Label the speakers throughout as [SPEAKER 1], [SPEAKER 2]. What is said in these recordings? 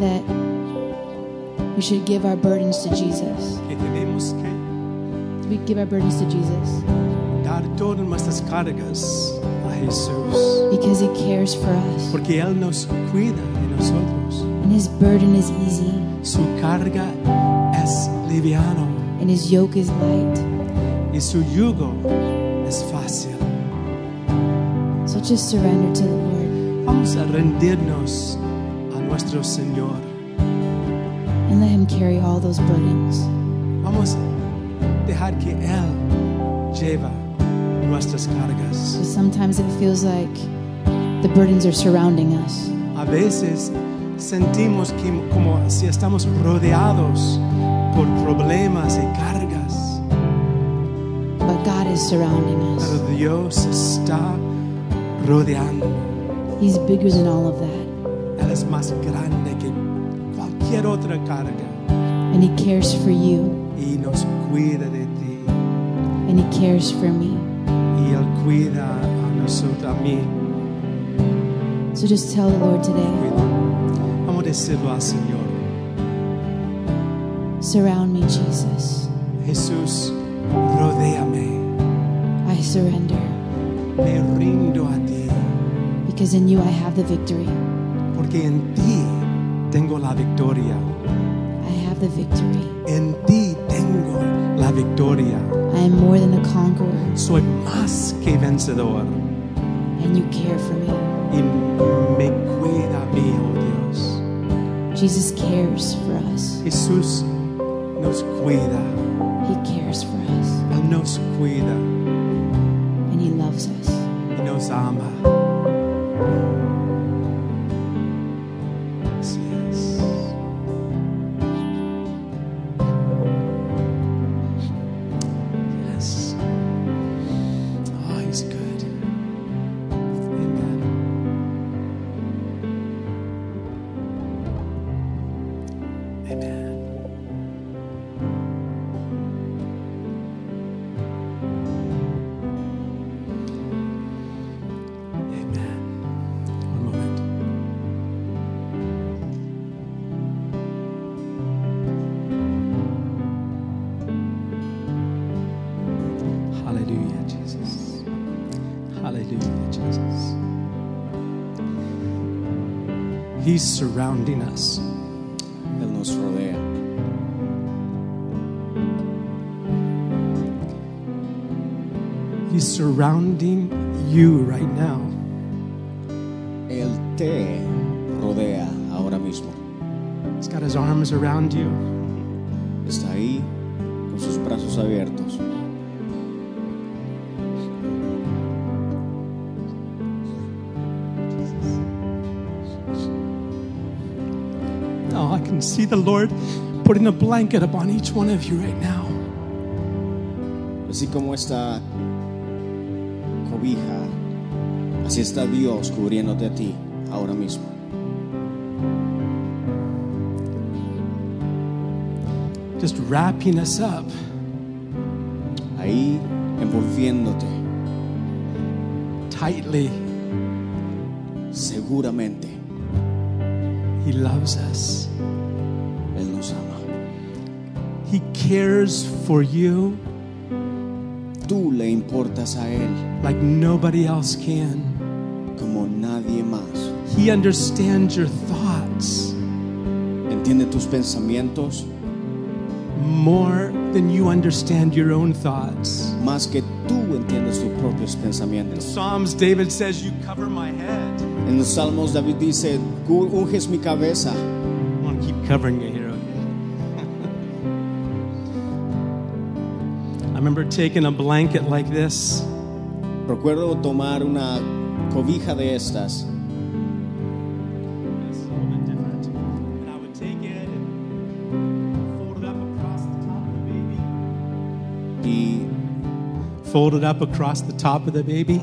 [SPEAKER 1] that we should give our burdens to Jesus.
[SPEAKER 2] que tenemos que
[SPEAKER 1] We give our burdens to Jesus
[SPEAKER 2] dar todas nuestras cargas a Jesús,
[SPEAKER 1] because He cares for us.
[SPEAKER 2] porque Él nos cuida de nosotros.
[SPEAKER 1] And His burden is easy
[SPEAKER 2] Su carga es liviano
[SPEAKER 1] and His yoke is light.
[SPEAKER 2] y su yugo es fácil.
[SPEAKER 1] So just surrender to the Lord
[SPEAKER 2] Vamos a rendirnos nuestro Señor.
[SPEAKER 1] and let Him carry all those burdens.
[SPEAKER 2] Vamos a dejar que Él lleva nuestras cargas.
[SPEAKER 1] Because sometimes it feels like the burdens are surrounding us.
[SPEAKER 2] A veces sentimos que como si estamos rodeados por problemas y cargas,
[SPEAKER 1] But God is surrounding
[SPEAKER 2] pero
[SPEAKER 1] us.
[SPEAKER 2] Dios está rodeando.
[SPEAKER 1] He's bigger than all of that.
[SPEAKER 2] Más grande que cualquier otra carga
[SPEAKER 1] And He cares for you.
[SPEAKER 2] y nos cuida de ti
[SPEAKER 1] And He cares for me.
[SPEAKER 2] y Él cuida a nosotros, a mí.
[SPEAKER 1] So just tell the Lord today.
[SPEAKER 2] Vamos a decirlo al Señor.
[SPEAKER 1] surround me, Jesus.
[SPEAKER 2] Jesús, rodéame,
[SPEAKER 1] I surrender.
[SPEAKER 2] me rindo a ti.
[SPEAKER 1] Because in you I have the victory.
[SPEAKER 2] Porque en ti tengo la victoria.
[SPEAKER 1] I have the victory.
[SPEAKER 2] En ti tengo la victoria.
[SPEAKER 1] I am more than a conqueror.
[SPEAKER 2] Soy más que vencedor.
[SPEAKER 1] And you care for me.
[SPEAKER 2] Y me cuida a mí, oh Dios.
[SPEAKER 1] Jesus cares for us.
[SPEAKER 2] Jesús nos cuida.
[SPEAKER 1] He cares for us.
[SPEAKER 2] Él nos cuida
[SPEAKER 1] And He loves us.
[SPEAKER 2] y nos ama. Surrounding us.
[SPEAKER 3] Él nos rodea.
[SPEAKER 2] He's surrounding you right now.
[SPEAKER 3] Él te rodea ahora mismo.
[SPEAKER 2] He's got his arms around you. Can see the Lord putting a blanket upon each one of you right now.
[SPEAKER 3] Así como esta cobija, así está Dios cubriéndote a ti ahora mismo.
[SPEAKER 2] Just wrapping us up.
[SPEAKER 3] Ahí envolviéndote
[SPEAKER 2] tightly.
[SPEAKER 3] seguramente.
[SPEAKER 2] He loves us. He cares for you
[SPEAKER 3] Tú le importas a Él
[SPEAKER 2] like nobody else can.
[SPEAKER 3] como nadie más.
[SPEAKER 2] He understands your thoughts
[SPEAKER 3] Entiende tus pensamientos
[SPEAKER 2] more than you understand your own thoughts.
[SPEAKER 3] más que tú entiendes tus propios pensamientos. In.
[SPEAKER 2] Psalms, David says, You cover my head.
[SPEAKER 3] En los Salmos David dice, "Cu- unges mi cabeza.
[SPEAKER 2] I want to keep covering you remember taking a blanket like this
[SPEAKER 3] Recuerdo tomar una cobija de estas
[SPEAKER 2] It's a little bit different. And I would take it and fold it up across the top of the baby.
[SPEAKER 3] y,
[SPEAKER 2] Fold it up across the top of the baby.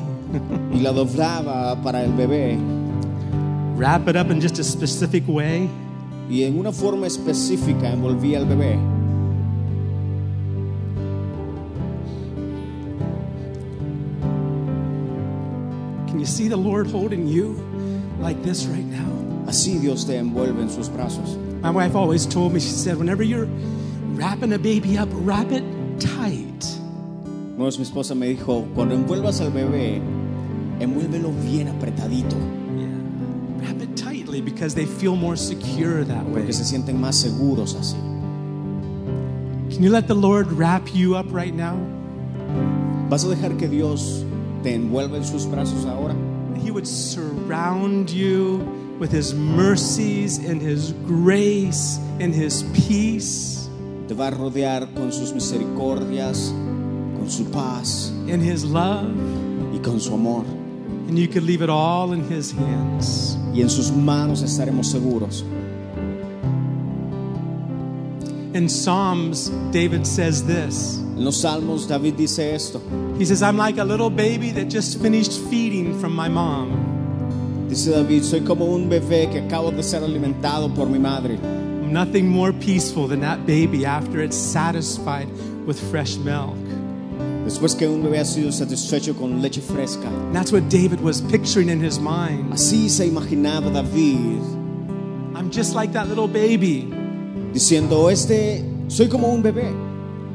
[SPEAKER 3] y la doblaba para el bebé
[SPEAKER 2] Wrap it up in just a specific way.
[SPEAKER 3] y en una forma específica envolvía al bebé.
[SPEAKER 2] See the Lord holding you? like this right now.
[SPEAKER 3] Así Dios te envuelve en sus brazos.
[SPEAKER 2] My wife always told me, she said, whenever you're wrapping a baby up, wrap it tight.
[SPEAKER 3] Una vez mi esposa me dijo, cuando envuelvas al bebé, envuélvelo bien apretadito,
[SPEAKER 2] Yeah. Wrap it tightly because they feel more secure that way.
[SPEAKER 3] porque se sienten más seguros así.
[SPEAKER 2] Can you let the Lord wrap you up right now?
[SPEAKER 3] ¿Vas a dejar que Dios te envuelva en sus brazos ahora?
[SPEAKER 2] He would surround you with His mercies and His grace and His peace
[SPEAKER 3] Te va a rodear con sus misericordias, con su paz
[SPEAKER 2] and His love,
[SPEAKER 3] y con su amor.
[SPEAKER 2] and you could leave it all in His hands.
[SPEAKER 3] Y en sus manos estaremos seguros.
[SPEAKER 2] In Psalms, David says this
[SPEAKER 3] En los salmos David dice esto.
[SPEAKER 2] He says, I'm like a little baby that just finished feeding from my mom.
[SPEAKER 3] Dice David, soy como un bebé que acabo de ser alimentado por mi madre.
[SPEAKER 2] Nothing more peaceful than that baby after it's satisfied with fresh milk.
[SPEAKER 3] Después que un bebé ha sido satisfecho con leche fresca.
[SPEAKER 2] And that's what David was picturing in his mind.
[SPEAKER 3] Así se imaginaba David
[SPEAKER 2] I'm just like that little baby.
[SPEAKER 3] diciendo, este, soy como un bebé.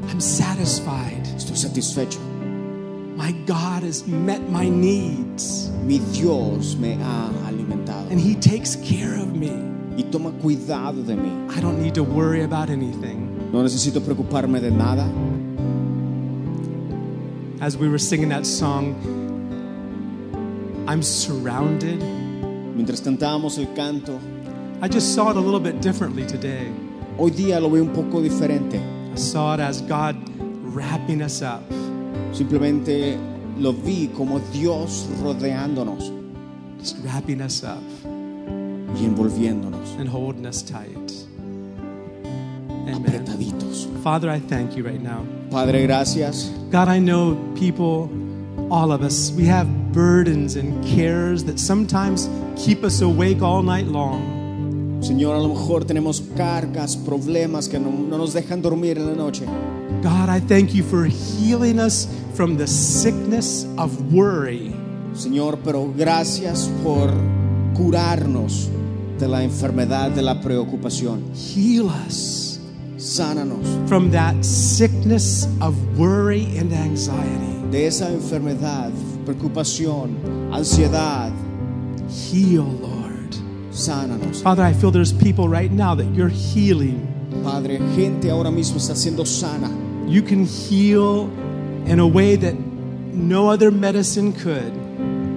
[SPEAKER 2] I'm satisfied.
[SPEAKER 3] Estoy satisfecho.
[SPEAKER 2] My God has met my needs.
[SPEAKER 3] Mi Dios me ha alimentado
[SPEAKER 2] And He takes care of me.
[SPEAKER 3] y toma cuidado de mí.
[SPEAKER 2] I don't need to worry about anything.
[SPEAKER 3] No necesito preocuparme de nada.
[SPEAKER 2] As we were singing that song, I'm surrounded.
[SPEAKER 3] Mientras cantábamos el canto,
[SPEAKER 2] I just saw it a little bit differently today.
[SPEAKER 3] hoy día lo veo un poco diferente.
[SPEAKER 2] I saw it as God wrapping us up.
[SPEAKER 3] Simplemente lo vi como Dios rodeándonos
[SPEAKER 2] just wrapping us up
[SPEAKER 3] y envolviéndonos,
[SPEAKER 2] and holding us tight. Amen.
[SPEAKER 3] apretaditos.
[SPEAKER 2] Father, I thank you right now.
[SPEAKER 3] Padre, gracias.
[SPEAKER 2] God, I know people, all of us, we have burdens and cares that sometimes keep us awake all night long.
[SPEAKER 3] Señor, a lo mejor tenemos cargas, problemas que no, no nos dejan dormir en la noche.
[SPEAKER 2] God, I thank you for healing us from the sickness of worry.
[SPEAKER 3] Señor, pero gracias por curarnos de la enfermedad de la preocupación.
[SPEAKER 2] Heal us
[SPEAKER 3] Sánanos
[SPEAKER 2] from that sickness of worry and anxiety.
[SPEAKER 3] de esa enfermedad, preocupación, ansiedad.
[SPEAKER 2] Heal, Lord.
[SPEAKER 3] Sánanos.
[SPEAKER 2] Father, I feel there's people right now that you're healing.
[SPEAKER 3] Padre, gente ahora mismo está siendo sana.
[SPEAKER 2] You can heal in a way that no other medicine could.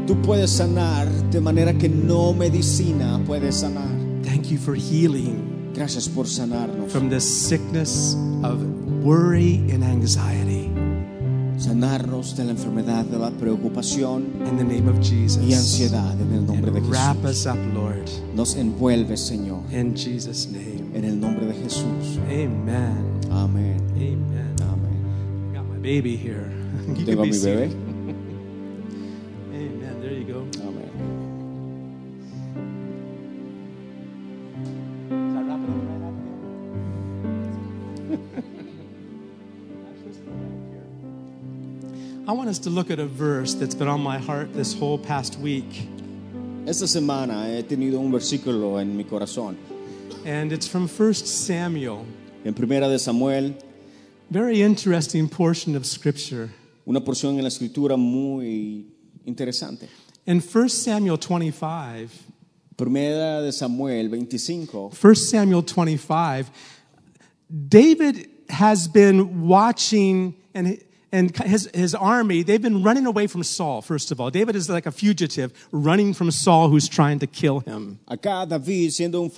[SPEAKER 3] Tú puedes sanar de manera que no medicina puede sanar.
[SPEAKER 2] Thank you for healing
[SPEAKER 3] Gracias por sanarnos.
[SPEAKER 2] from the sickness of worry and anxiety.
[SPEAKER 3] Sanarnos de la enfermedad de la preocupación
[SPEAKER 2] In the name of Jesus.
[SPEAKER 3] y ansiedad en el nombre de
[SPEAKER 2] And wrap
[SPEAKER 3] Jesús.
[SPEAKER 2] us up, Lord.
[SPEAKER 3] Nos envuelve, Señor,
[SPEAKER 2] In Jesus' name.
[SPEAKER 3] en el nombre de Jesús.
[SPEAKER 2] Amen. Baby here. You
[SPEAKER 3] Tengo
[SPEAKER 2] can be
[SPEAKER 3] mi bebé.
[SPEAKER 2] Amen. There you go.
[SPEAKER 3] Amén.
[SPEAKER 2] I wrap it up right up here? I want us to look at a verse that's been on my heart this whole past week.
[SPEAKER 3] Esta semana he tenido un versículo en mi corazón.
[SPEAKER 2] And it's from 1 Samuel.
[SPEAKER 3] En primera de Samuel,
[SPEAKER 2] Very interesting portion of scripture.
[SPEAKER 3] una porción en la escritura muy interesante.
[SPEAKER 2] In 1 Samuel 25,
[SPEAKER 3] Primera de Samuel 25,
[SPEAKER 2] 1 Samuel 25, David has been watching and and his, his army, they've been running away from Saul, first of all. David is like a fugitive running from Saul who's trying to kill him.
[SPEAKER 3] acá David siendo un,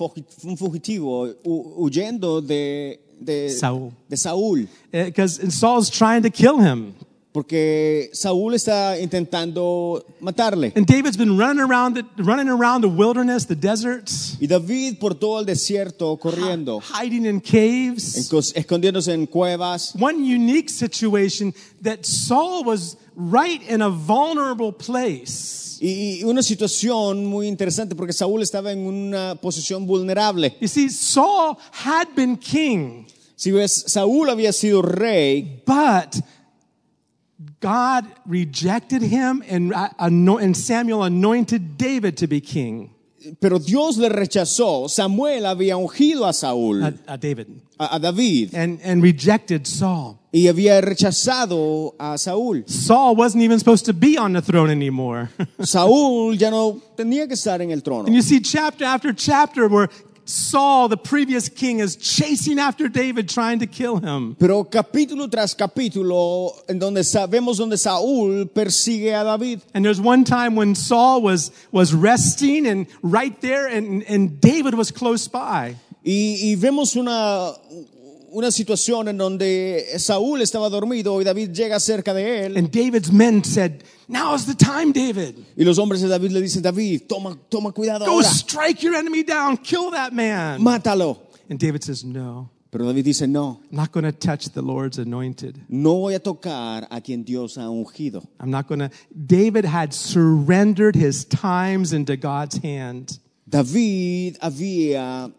[SPEAKER 3] fugitivo, huyendo de, de
[SPEAKER 2] Saúl.
[SPEAKER 3] de Saúl, eh,
[SPEAKER 2] Because Saul's trying to kill him.
[SPEAKER 3] Porque Saúl está intentando matarle.
[SPEAKER 2] And David's been running around the, running around the wilderness, the deserts,
[SPEAKER 3] Y David por todo el desierto corriendo,
[SPEAKER 2] hiding in caves.
[SPEAKER 3] escondiéndose en cuevas.
[SPEAKER 2] One unique situation that Saul was right in a vulnerable place.
[SPEAKER 3] Y una situación muy interesante porque Saúl estaba en una posición vulnerable.
[SPEAKER 2] You see, Saul had been king,
[SPEAKER 3] Si ves, Saúl había sido rey,
[SPEAKER 2] but God rejected him and, uh, and Samuel anointed David to be king.
[SPEAKER 3] pero Dios le rechazó. Samuel había ungido a Saúl,
[SPEAKER 2] uh, uh, David,
[SPEAKER 3] a, a David,
[SPEAKER 2] and, and rejected Saul.
[SPEAKER 3] y había rechazado a Saúl.
[SPEAKER 2] Saul wasn't even supposed to be on the throne anymore.
[SPEAKER 3] Saúl ya no tenía que estar en el trono.
[SPEAKER 2] and you see chapter after chapter where Saul, the previous king, is chasing after David, trying to kill him.
[SPEAKER 3] Pero capítulo tras capítulo, en donde sabemos donde Saúl persigue a David.
[SPEAKER 2] And there's one time when Saul was, was resting and right there, and, and David was close by.
[SPEAKER 3] Y, y vemos una, una situación en donde Saúl estaba dormido y David llega cerca de él.
[SPEAKER 2] And David's men said, Now is the time, David.
[SPEAKER 3] Y los hombres de David le dicen, David, toma, toma cuidado
[SPEAKER 2] Go
[SPEAKER 3] ahora,
[SPEAKER 2] strike your enemy down, kill that man.
[SPEAKER 3] mátalo.
[SPEAKER 2] And David says, No,
[SPEAKER 3] Pero David dice, no,
[SPEAKER 2] I'm not going to touch the Lord's anointed.
[SPEAKER 3] no voy a tocar a quien Dios ha ungido.
[SPEAKER 2] I'm not going to. David had surrendered his times into God's hand.
[SPEAKER 3] David había,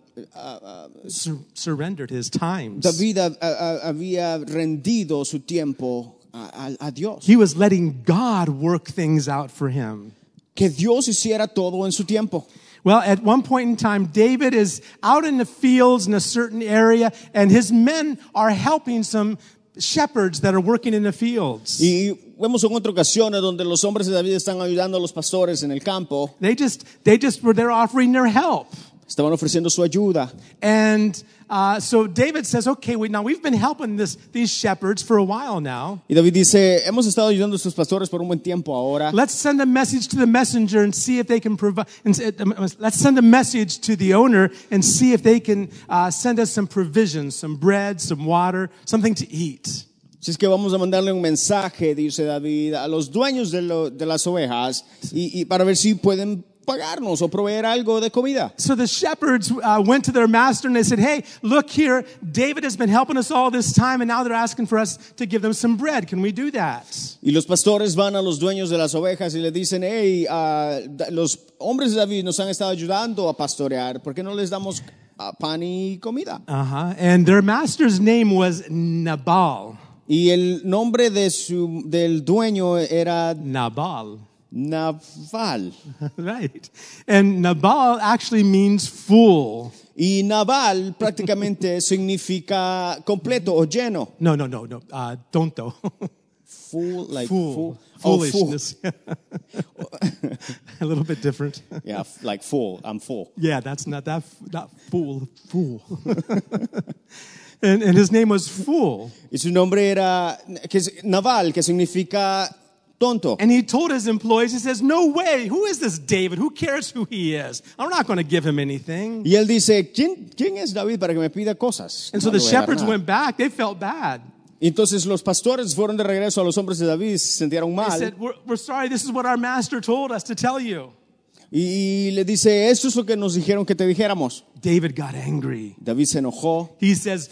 [SPEAKER 2] Sur- surrendered his times.
[SPEAKER 3] David había rendido su tiempo a, a- a Dios.
[SPEAKER 2] He was letting God work things out for him.
[SPEAKER 3] Que Dios hiciera todo en su tiempo.
[SPEAKER 2] Well, at one point in time, David is out in the fields in a certain area, and his men are helping some shepherds that are working in the fields.
[SPEAKER 3] Y vemos en otra ocasión donde los hombres de David están ayudando a los pastores en el campo.
[SPEAKER 2] They just, they just were there offering their help.
[SPEAKER 3] Estaban ofreciendo su ayuda.
[SPEAKER 2] And uh, so David says, okay, we, now we've been helping this, these shepherds for a while now.
[SPEAKER 3] Y David dice, hemos estado ayudando a estos pastores por un buen tiempo ahora.
[SPEAKER 2] Let's send a message to the messenger and see if they can provide. S- um, let's send a message to the owner and see if they can uh, send us some provisions, some bread, some water, something to eat.
[SPEAKER 3] Si es que vamos a mandarle un mensaje, dice David, a los dueños de, lo- de las ovejas y, y para ver si pueden pagarnos o proveer algo de comida.
[SPEAKER 2] So the shepherds uh, went to their master and they said, Hey, look here, David has been helping us all this time, and now they're asking for us to give them some bread. Can we do that?
[SPEAKER 3] Y los pastores van a los dueños de las ovejas y le dicen, hey, da- los hombres de David nos han estado ayudando a pastorear, ¿por qué no les damos ah, pan y comida?
[SPEAKER 2] Uh huh. And their master's name was Nabal.
[SPEAKER 3] Y el nombre de su, del dueño era
[SPEAKER 2] Nabal.
[SPEAKER 3] Nabal.
[SPEAKER 2] right. And Nabal actually means fool.
[SPEAKER 3] Y Nabal prácticamente significa completo o lleno.
[SPEAKER 2] No, no, no, no. Uh, don't.
[SPEAKER 3] Fool, like
[SPEAKER 2] fool.
[SPEAKER 3] fool. Oh, fool.
[SPEAKER 2] Foolishness. A little bit different.
[SPEAKER 3] Yeah, like full. I'm full.
[SPEAKER 2] Yeah, that's not that. Not fool. Fool. and, and his name was Fool.
[SPEAKER 3] Y su nombre era que es Nabal, que significa tonto.
[SPEAKER 2] And he told his employees, he says, No way. Who is this David? Who cares who he is? I'm not going to give him anything.
[SPEAKER 3] Y él dice, ¿quién, quién es David para que me pida cosas?
[SPEAKER 2] And so
[SPEAKER 3] No
[SPEAKER 2] the
[SPEAKER 3] le voy a dar
[SPEAKER 2] shepherds went back. They felt bad.
[SPEAKER 3] Entonces los pastores fueron de regreso a los hombres de David, se sintieron mal.
[SPEAKER 2] They said, we're, we're sorry. This is what our master told us to tell you.
[SPEAKER 3] Y, y le dice, esto es lo que nos dijeron que te dijéramos.
[SPEAKER 2] David got angry.
[SPEAKER 3] David se enojó.
[SPEAKER 2] He says,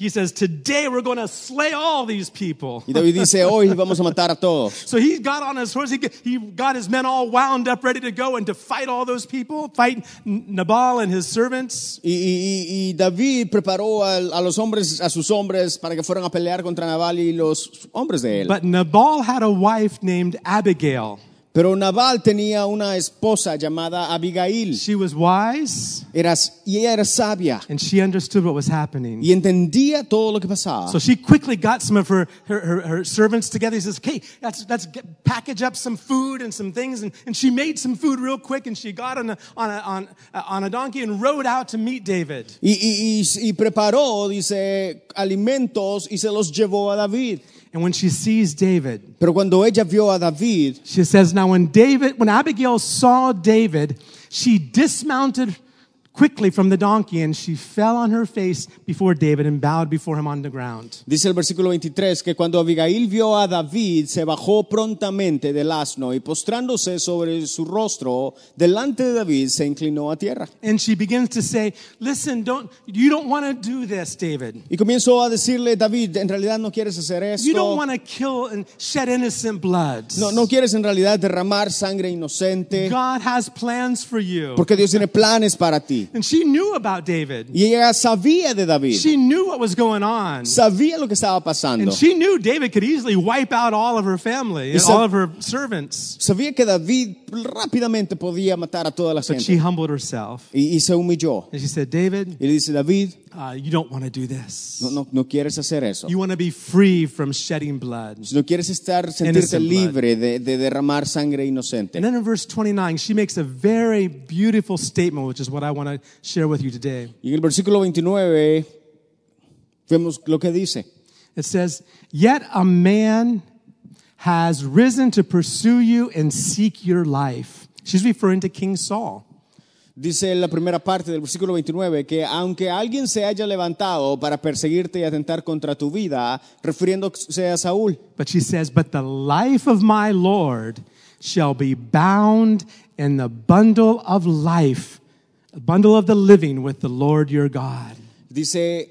[SPEAKER 2] he says, today we're going to slay all these people.
[SPEAKER 3] Y David dice, hoy vamos a matar a todos.
[SPEAKER 2] So he got on his horse. He, got- he got his men all wound up, ready to go and to fight all those people, fight Nabal and his servants.
[SPEAKER 3] Y, y- y David preparó a, a los hombres, a sus hombres, para que fueran a pelear contra Nabal y los hombres de él.
[SPEAKER 2] But Nabal had a wife named Abigail.
[SPEAKER 3] Pero Nabal tenía una esposa llamada Abigail.
[SPEAKER 2] She was wise
[SPEAKER 3] Era, y ella era sabia
[SPEAKER 2] and she understood what was happening.
[SPEAKER 3] y entendía todo lo que pasaba.
[SPEAKER 2] So she quickly got some of her, her, her, her servants together. He says, okay, let's, let's get, package up some food and some things. And, and she made some food real quick and she got on a, on, a, on, uh, on a donkey and rode out to meet David.
[SPEAKER 3] Y, y- y- y preparó, dice, alimentos y se los llevó a David.
[SPEAKER 2] And when she sees David,
[SPEAKER 3] Pero cuando ella vio a David,
[SPEAKER 2] she says, now when David, when Abigail saw David, she dismounted quickly from the donkey and she fell on her face before David and bowed before him on the ground.
[SPEAKER 3] dice el versículo 23, que cuando Abigail vio a David, se bajó prontamente del asno y postrándose sobre su rostro, delante de David se inclinó a tierra.
[SPEAKER 2] And she begins to say, listen, don't, you don't want to do this, David.
[SPEAKER 3] Y comenzó a decirle, David, en realidad no quieres hacer
[SPEAKER 2] You don't
[SPEAKER 3] esto.
[SPEAKER 2] want to kill and shed innocent blood.
[SPEAKER 3] No, no quieres en realidad derramar sangre inocente.
[SPEAKER 2] God has plans for you.
[SPEAKER 3] Porque Dios tiene planes para ti.
[SPEAKER 2] And she knew about David.
[SPEAKER 3] Y ella sabía de David.
[SPEAKER 2] She knew what was going on.
[SPEAKER 3] Sabía lo que estaba pasando.
[SPEAKER 2] And she knew David could easily wipe out all of her family and all of her servants.
[SPEAKER 3] Sabía que David rápidamente podía matar a toda la
[SPEAKER 2] But she humbled herself.
[SPEAKER 3] Y, y se humilló.
[SPEAKER 2] And she said, David,
[SPEAKER 3] Y le dice, David,
[SPEAKER 2] uh, you don't want to do this.
[SPEAKER 3] no, no, no quieres hacer eso.
[SPEAKER 2] You want to be free from shedding blood.
[SPEAKER 3] No quieres estar, sentirte
[SPEAKER 2] Innocent blood.
[SPEAKER 3] libre de, de derramar sangre inocente.
[SPEAKER 2] And then in verse 29, she makes a very beautiful statement, which is what I want to share with you today.
[SPEAKER 3] Y en el versículo 29 vemos lo que dice.
[SPEAKER 2] It says, Yet a man has risen to pursue you and seek your life. She's referring to King Saul.
[SPEAKER 3] Dice en la primera parte del versículo 29 que aunque alguien se haya levantado para perseguirte y atentar contra tu vida, refiriéndose a Saúl,
[SPEAKER 2] But she says, But the life of my Lord shall be bound in the bundle of life, the bundle of the living with the Lord your God.
[SPEAKER 3] dice,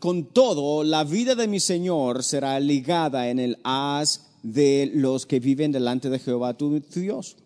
[SPEAKER 3] con todo, la vida de mi Señor será ligada en el haz de los que viven delante de Jehová tu, tu Dios.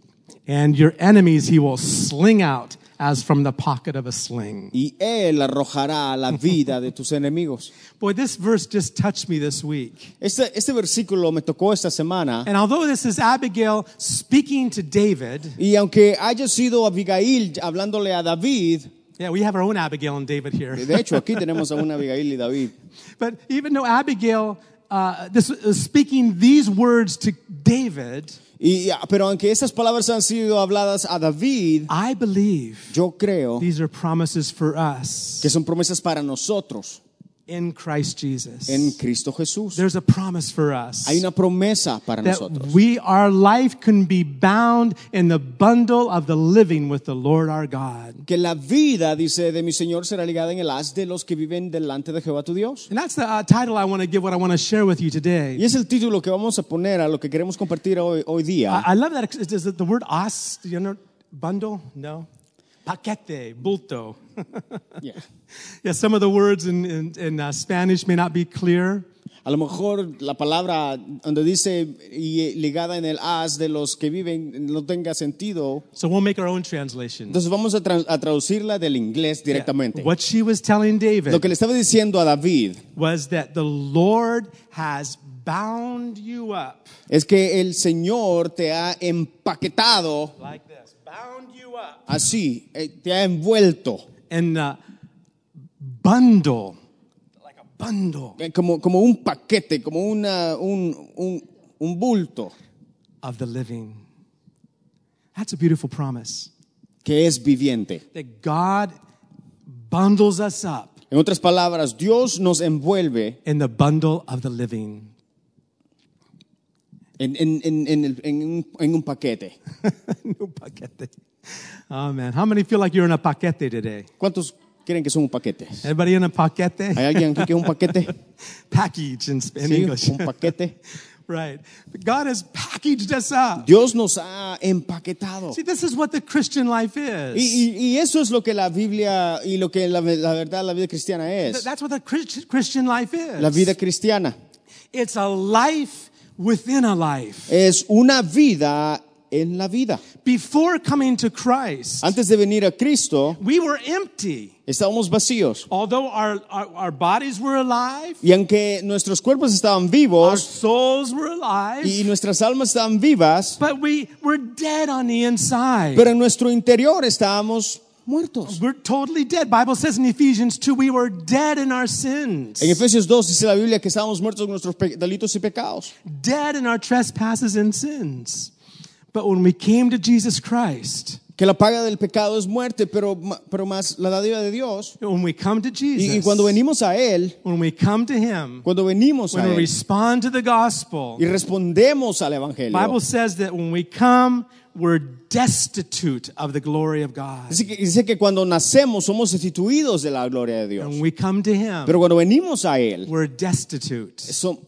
[SPEAKER 2] And your enemies he will sling out as from the pocket of a sling.
[SPEAKER 3] Y Él arrojará la vida de tus enemigos.
[SPEAKER 2] Boy, this verse just touched me this week.
[SPEAKER 3] Este, este versículo me tocó esta semana.
[SPEAKER 2] And although this is Abigail speaking to David,
[SPEAKER 3] Y aunque haya sido Abigail hablándole a David,
[SPEAKER 2] yeah, we have our own Abigail and David here.
[SPEAKER 3] de hecho aquí tenemos a una Abigail y David.
[SPEAKER 2] But even though Abigail uh, this is speaking these words to David,
[SPEAKER 3] Y, pero aunque estas palabras han sido habladas a David,
[SPEAKER 2] I believe
[SPEAKER 3] yo creo
[SPEAKER 2] these are promises for us.
[SPEAKER 3] que son promesas para nosotros
[SPEAKER 2] in Christ Jesus.
[SPEAKER 3] en Cristo Jesús.
[SPEAKER 2] There's a promise for us
[SPEAKER 3] Hay una promesa para
[SPEAKER 2] that
[SPEAKER 3] nosotros.
[SPEAKER 2] we our life can be bound in the bundle of the living with the Lord our God.
[SPEAKER 3] Que la vida, dice, de mi Señor será ligada en el haz de los que viven delante de Jehová tu Dios.
[SPEAKER 2] And that's the uh, title I want to give what I want to share with you today.
[SPEAKER 3] Y es el título que vamos a poner a lo que queremos compartir hoy, hoy día.
[SPEAKER 2] I, I love that. Is it the word os? You know, bundle? No. Paquete, bulto.
[SPEAKER 3] Yeah.
[SPEAKER 2] yeah, some of the words in, in, in uh, Spanish may not be clear.
[SPEAKER 3] A lo mejor la palabra donde dice y ligada en el haz de los que viven no tenga sentido.
[SPEAKER 2] So we'll make our own translation.
[SPEAKER 3] Entonces vamos a, tra- a traducirla del inglés
[SPEAKER 2] Yeah.
[SPEAKER 3] directamente.
[SPEAKER 2] What she was telling David
[SPEAKER 3] Lo que le estaba diciendo a David
[SPEAKER 2] was that the Lord has bound you up
[SPEAKER 3] es que el Señor te ha empaquetado
[SPEAKER 2] like
[SPEAKER 3] así, eh, te ha envuelto
[SPEAKER 2] in a bundle, like a bundle
[SPEAKER 3] eh, como, como un paquete, como una, un, un, un bulto
[SPEAKER 2] of the living. That's a beautiful promise
[SPEAKER 3] que es viviente.
[SPEAKER 2] that God bundles us up
[SPEAKER 3] En otras palabras, Dios nos envuelve
[SPEAKER 2] in the bundle of the living.
[SPEAKER 3] En, en, en, en el- en un, en un paquete.
[SPEAKER 2] paquete. Oh man, how many feel like you're in a paquete today?
[SPEAKER 3] ¿Cuántos creen que son un paquete?
[SPEAKER 2] Everybody in a paquete?
[SPEAKER 3] ¿Hay alguien aquí que es un paquete?
[SPEAKER 2] Package in, in
[SPEAKER 3] Sí,
[SPEAKER 2] English.
[SPEAKER 3] un paquete.
[SPEAKER 2] right. God has packaged us up.
[SPEAKER 3] Dios nos ha empaquetado.
[SPEAKER 2] See, this is what the Christian life is.
[SPEAKER 3] Y, y- y eso es lo que la Biblia y lo que la, la verdad la vida cristiana es.
[SPEAKER 2] That's what the Christ- Christian life is.
[SPEAKER 3] La vida cristiana
[SPEAKER 2] It's a life within a life.
[SPEAKER 3] es una vida en la vida.
[SPEAKER 2] Before coming to Christ,
[SPEAKER 3] Antes de venir a Cristo,
[SPEAKER 2] we were empty.
[SPEAKER 3] estábamos vacíos.
[SPEAKER 2] Although our, our, our bodies were alive,
[SPEAKER 3] Y aunque nuestros cuerpos estaban
[SPEAKER 2] our
[SPEAKER 3] vivos
[SPEAKER 2] souls were alive,
[SPEAKER 3] y nuestras almas estaban vivas,
[SPEAKER 2] but we were dead on the inside.
[SPEAKER 3] pero en nuestro interior estábamos muertos.
[SPEAKER 2] We're totally dead. Bible says in Ephesians 2, we were dead in our sins.
[SPEAKER 3] En Efesios 2 dice la Biblia que estábamos muertos en nuestros delitos y pecados.
[SPEAKER 2] Dead in our trespasses and sins. But when we came to Jesus Christ,
[SPEAKER 3] Que la paga del pecado es muerte, pero, pero más la dádiva de Dios.
[SPEAKER 2] when we come to
[SPEAKER 3] Y,
[SPEAKER 2] Jesus,
[SPEAKER 3] y cuando venimos a Él,
[SPEAKER 2] when we come to Him,
[SPEAKER 3] cuando venimos a
[SPEAKER 2] when we
[SPEAKER 3] Él
[SPEAKER 2] respond to the gospel,
[SPEAKER 3] y respondemos al Evangelio,
[SPEAKER 2] Bible says that when we come, we're destitute of the glory of God.
[SPEAKER 3] dice que, dice que cuando nacemos somos destituidos de la gloria de Dios.
[SPEAKER 2] We come to Him,
[SPEAKER 3] Pero cuando venimos a Él,
[SPEAKER 2] we're destitute
[SPEAKER 3] som-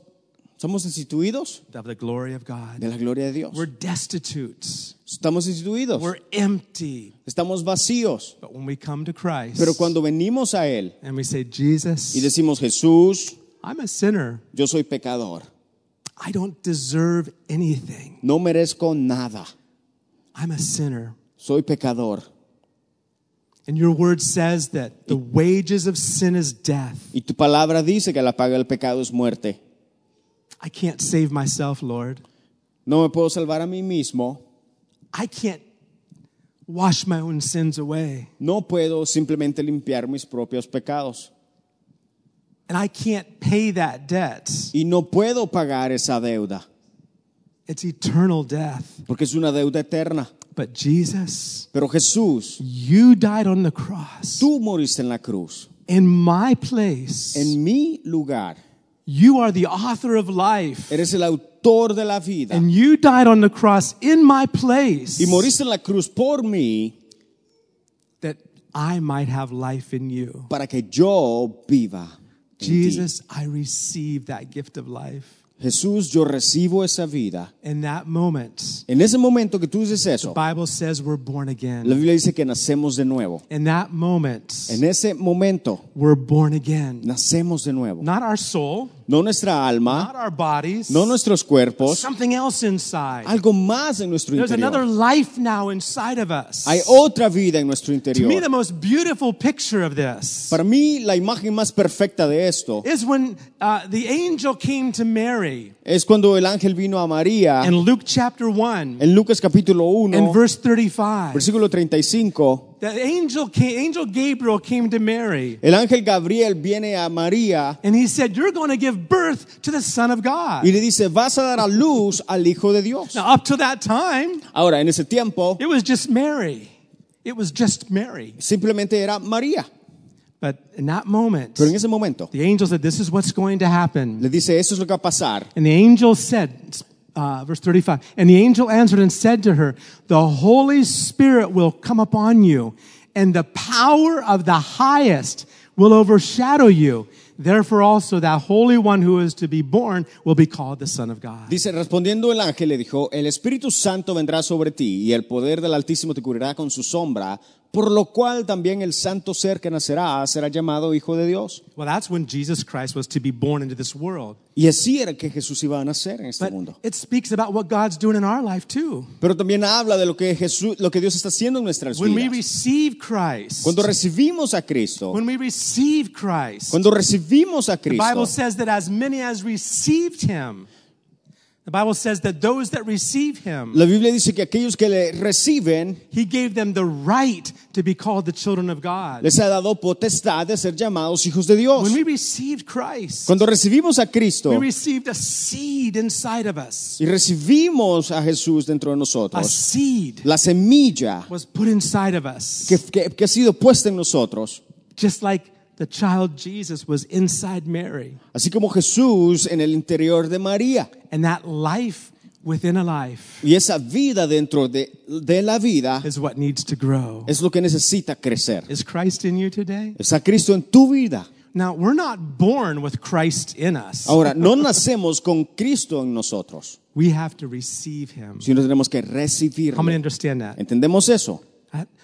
[SPEAKER 3] somos destituidos
[SPEAKER 2] of the glory of God.
[SPEAKER 3] de la gloria de Dios.
[SPEAKER 2] We're destitute.
[SPEAKER 3] Estamos destituidos,
[SPEAKER 2] We're empty.
[SPEAKER 3] estamos vacíos.
[SPEAKER 2] But when we come to Christ
[SPEAKER 3] Pero cuando venimos a Él
[SPEAKER 2] and we say,
[SPEAKER 3] y
[SPEAKER 2] Jesus,
[SPEAKER 3] decimos, Jesús,
[SPEAKER 2] I'm a sinner.
[SPEAKER 3] yo soy pecador,
[SPEAKER 2] I don't deserve anything.
[SPEAKER 3] no merezco nada,
[SPEAKER 2] I'm a sinner.
[SPEAKER 3] soy pecador.
[SPEAKER 2] And your word says that the wages of sin is death.
[SPEAKER 3] Y tu palabra dice que la paga del pecado es muerte.
[SPEAKER 2] I can't save myself, Lord.
[SPEAKER 3] No me puedo salvar a mí mismo.
[SPEAKER 2] I can't wash my own sins away.
[SPEAKER 3] No puedo simplemente limpiar mis propios pecados.
[SPEAKER 2] And I can't pay that debt.
[SPEAKER 3] Y no puedo pagar esa deuda,
[SPEAKER 2] It's eternal death.
[SPEAKER 3] porque es una deuda eterna.
[SPEAKER 2] But Jesus,
[SPEAKER 3] Pero Jesús,
[SPEAKER 2] you died on the cross.
[SPEAKER 3] tú moriste en la cruz.
[SPEAKER 2] In my place,
[SPEAKER 3] En mi lugar,
[SPEAKER 2] you are the author of life.
[SPEAKER 3] eres el autor de la vida.
[SPEAKER 2] And you died on the cross in my place
[SPEAKER 3] Y moriste en la cruz por mí
[SPEAKER 2] that I might have life in you.
[SPEAKER 3] para que yo viva.
[SPEAKER 2] Jesus, I receive that gift of life.
[SPEAKER 3] Jesús, yo recibo esa vida.
[SPEAKER 2] In that moment,
[SPEAKER 3] En ese momento que tú dices
[SPEAKER 2] the
[SPEAKER 3] eso,
[SPEAKER 2] Bible says we're born
[SPEAKER 3] la
[SPEAKER 2] again.
[SPEAKER 3] Biblia dice que nacemos de nuevo.
[SPEAKER 2] In that moment,
[SPEAKER 3] En ese momento,
[SPEAKER 2] we're born again.
[SPEAKER 3] nacemos de nuevo.
[SPEAKER 2] Not our soul,
[SPEAKER 3] No nuestra alma,
[SPEAKER 2] not our bodies,
[SPEAKER 3] no nuestros cuerpos,
[SPEAKER 2] something else inside.
[SPEAKER 3] algo más en nuestro
[SPEAKER 2] There's another
[SPEAKER 3] interior.
[SPEAKER 2] life now inside of us.
[SPEAKER 3] Hay otra vida en nuestro
[SPEAKER 2] To me, the
[SPEAKER 3] interior.
[SPEAKER 2] most beautiful picture of this
[SPEAKER 3] Para mí, la imagen más perfecta de esto
[SPEAKER 2] is when uh, the angel came to Mary
[SPEAKER 3] es cuando el ángel vino a María
[SPEAKER 2] in Luke chapter 1
[SPEAKER 3] en Lucas capítulo
[SPEAKER 2] and
[SPEAKER 3] 1,
[SPEAKER 2] verse 35.
[SPEAKER 3] versículo 35.
[SPEAKER 2] The angel, came, angel Gabriel came to Mary
[SPEAKER 3] El ángel Gabriel viene a María
[SPEAKER 2] and he said, You're going to give birth to the Son of God.
[SPEAKER 3] y le dice, vas a dar a luz al Hijo de Dios.
[SPEAKER 2] Now, up to that time,
[SPEAKER 3] Ahora, en ese tiempo,
[SPEAKER 2] it was just Mary. It was just Mary.
[SPEAKER 3] simplemente era María.
[SPEAKER 2] But in that moment,
[SPEAKER 3] Pero en ese momento,
[SPEAKER 2] the angel said, This is what's going to happen.
[SPEAKER 3] le dice, eso es lo que va a pasar.
[SPEAKER 2] And the angel said, uh, verse 35, and the angel answered and said to her, The Holy Spirit will come upon you, and the power of the highest will overshadow you. Therefore, also that Holy One who is to be born will be called the Son of God.
[SPEAKER 3] Dice, respondiendo el ángel le dijo, el Espíritu Santo vendrá sobre ti y el poder del Altísimo te cubrirá con su sombra, por lo cual también el santo ser que nacerá será llamado Hijo de Dios.
[SPEAKER 2] Well, that's when Jesus Christ was to be born into this world.
[SPEAKER 3] Y así era que Jesús iba a nacer en este
[SPEAKER 2] But
[SPEAKER 3] mundo.
[SPEAKER 2] it speaks about what God's doing in our life too.
[SPEAKER 3] Pero también habla de lo que Jesús, lo que Dios está haciendo en nuestras
[SPEAKER 2] When we
[SPEAKER 3] vidas.
[SPEAKER 2] receive Christ,
[SPEAKER 3] Cuando recibimos a Cristo,
[SPEAKER 2] when we receive Christ,
[SPEAKER 3] cuando recibimos a
[SPEAKER 2] The Bible
[SPEAKER 3] Cristo,
[SPEAKER 2] says that as many as received him, the Bible says that those that receive him,
[SPEAKER 3] la Biblia dice que aquellos que le reciben
[SPEAKER 2] he gave them the right to be called the children of God.
[SPEAKER 3] les ha dado potestad de ser llamados hijos de Dios.
[SPEAKER 2] When we received Christ,
[SPEAKER 3] Cuando recibimos a Cristo
[SPEAKER 2] we received a seed inside of us.
[SPEAKER 3] y recibimos a Jesús dentro de nosotros.
[SPEAKER 2] A seed
[SPEAKER 3] la semilla
[SPEAKER 2] was put inside of us,
[SPEAKER 3] que, que- que ha sido puesta en nosotros,
[SPEAKER 2] just like the child Jesus was inside Mary.
[SPEAKER 3] así como Jesús en el interior de María.
[SPEAKER 2] And that life within a life
[SPEAKER 3] Y esa vida dentro de, de la vida
[SPEAKER 2] is what needs to grow.
[SPEAKER 3] es lo que necesita crecer.
[SPEAKER 2] Is Christ in you today?
[SPEAKER 3] Está Cristo en tu vida.
[SPEAKER 2] Now, we're not born with Christ in us.
[SPEAKER 3] Ahora, no nacemos con Cristo en nosotros,
[SPEAKER 2] We have to receive him.
[SPEAKER 3] sino tenemos que
[SPEAKER 2] How many understand that?
[SPEAKER 3] ¿Entendemos eso?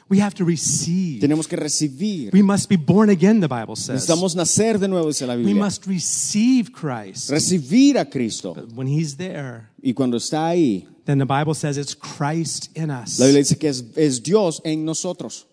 [SPEAKER 2] We have to receive.
[SPEAKER 3] Tenemos que recibir.
[SPEAKER 2] We must be born again, the Bible says.
[SPEAKER 3] Necesitamos nacer de nuevo, dice la
[SPEAKER 2] We must receive Christ.
[SPEAKER 3] Recibir a Cristo.
[SPEAKER 2] But when he's there,
[SPEAKER 3] Y cuando está ahí,
[SPEAKER 2] then the Bible says it's Christ in us.
[SPEAKER 3] la Biblia dice que es, es Dios en nosotros.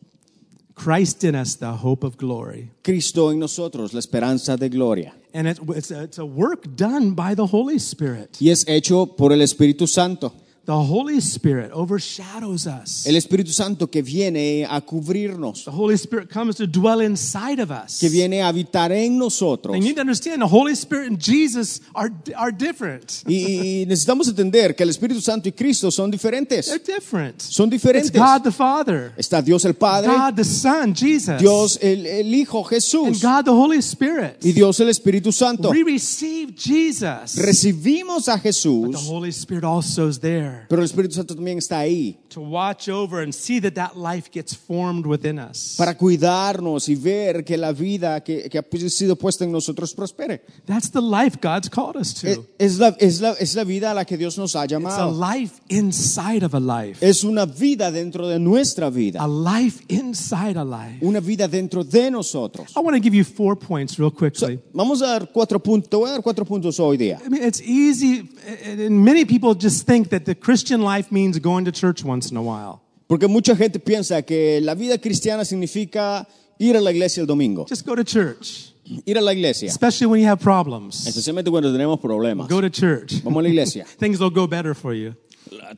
[SPEAKER 2] Christ in us, the hope of glory.
[SPEAKER 3] Cristo en nosotros, la esperanza de gloria.
[SPEAKER 2] And it, it's, a, it's a work done by the Holy Spirit.
[SPEAKER 3] Y es hecho por el Espíritu Santo.
[SPEAKER 2] The Holy Spirit overshadows us.
[SPEAKER 3] El Espíritu Santo que viene a cubrirnos,
[SPEAKER 2] The Holy Spirit comes to dwell inside of us.
[SPEAKER 3] que viene a habitar en nosotros.
[SPEAKER 2] And you need to understand the Holy Spirit and Jesus are, are different.
[SPEAKER 3] Y, y necesitamos entender que el Espíritu Santo y Cristo son diferentes.
[SPEAKER 2] They're different.
[SPEAKER 3] Son
[SPEAKER 2] It's
[SPEAKER 3] diferentes.
[SPEAKER 2] God the Father,
[SPEAKER 3] Está Dios el Padre,
[SPEAKER 2] God the Son, Jesus,
[SPEAKER 3] Dios el, el Hijo
[SPEAKER 2] and
[SPEAKER 3] Jesús
[SPEAKER 2] God the Holy Spirit.
[SPEAKER 3] y Dios el Espíritu Santo.
[SPEAKER 2] We receive Jesus.
[SPEAKER 3] Recibimos a
[SPEAKER 2] The
[SPEAKER 3] Jesús,
[SPEAKER 2] Holy Spirit also is there
[SPEAKER 3] pero el Espíritu Santo también está ahí
[SPEAKER 2] to watch over and see that that life gets formed within us.
[SPEAKER 3] para cuidarnos y ver que la vida que, que ha sido puesta en nosotros prospere.
[SPEAKER 2] That's the life God's called us to.
[SPEAKER 3] es la, es, la, es la vida a la que Dios nos ha
[SPEAKER 2] It's a life inside of a life.
[SPEAKER 3] Es una vida dentro de nuestra vida.
[SPEAKER 2] A life inside a life.
[SPEAKER 3] Una vida dentro de nosotros.
[SPEAKER 2] I want to give you four points real quickly.
[SPEAKER 3] Vamos a dar cuatro puntos. Voy a dar cuatro puntos hoy día.
[SPEAKER 2] I mean, it's easy, and many people just think that the Christian life means going to church once in a while.
[SPEAKER 3] Porque mucha gente piensa que la vida cristiana significa ir a la iglesia el domingo.
[SPEAKER 2] Just go to church,
[SPEAKER 3] Ir a la iglesia,
[SPEAKER 2] especially when you have problems.
[SPEAKER 3] especialmente cuando tenemos problemas.
[SPEAKER 2] Go to church.
[SPEAKER 3] Vamos a la iglesia.
[SPEAKER 2] Things will go better for you.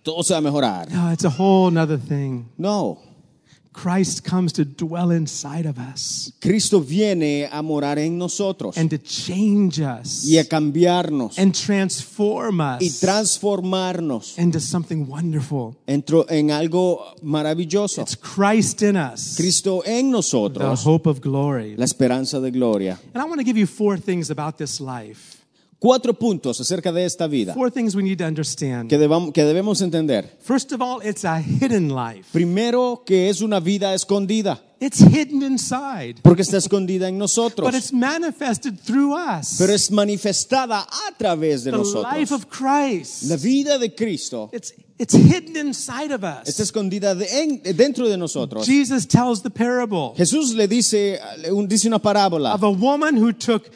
[SPEAKER 3] Todo se va a mejorar.
[SPEAKER 2] No, it's a whole nother thing.
[SPEAKER 3] No.
[SPEAKER 2] Christ comes to dwell inside of us
[SPEAKER 3] Cristo viene a morar en nosotros
[SPEAKER 2] and to change us
[SPEAKER 3] y a cambiarnos
[SPEAKER 2] and transform us.
[SPEAKER 3] y transformarnos
[SPEAKER 2] into something wonderful.
[SPEAKER 3] entro- en algo maravilloso.
[SPEAKER 2] It's Christ in us,
[SPEAKER 3] Cristo en nosotros.
[SPEAKER 2] the hope of glory.
[SPEAKER 3] la esperanza de gloria.
[SPEAKER 2] And I want to give you four things about this life.
[SPEAKER 3] Cuatro puntos acerca de esta vida
[SPEAKER 2] Four things we need to understand.
[SPEAKER 3] que, debam- que debemos entender.
[SPEAKER 2] First of all, it's a hidden life.
[SPEAKER 3] Primero, que es una vida escondida,
[SPEAKER 2] It's hidden inside,
[SPEAKER 3] porque está escondida en nosotros,
[SPEAKER 2] but it's manifested through us.
[SPEAKER 3] pero es manifestada a través de
[SPEAKER 2] the life
[SPEAKER 3] nosotros.
[SPEAKER 2] of Christ.
[SPEAKER 3] La vida de Cristo
[SPEAKER 2] It's, it's hidden inside of
[SPEAKER 3] está
[SPEAKER 2] us.
[SPEAKER 3] escondida de- en- dentro de nosotros.
[SPEAKER 2] Jesus tells the parable
[SPEAKER 3] Jesús le dice, un- dice una parábola
[SPEAKER 2] of a woman who took,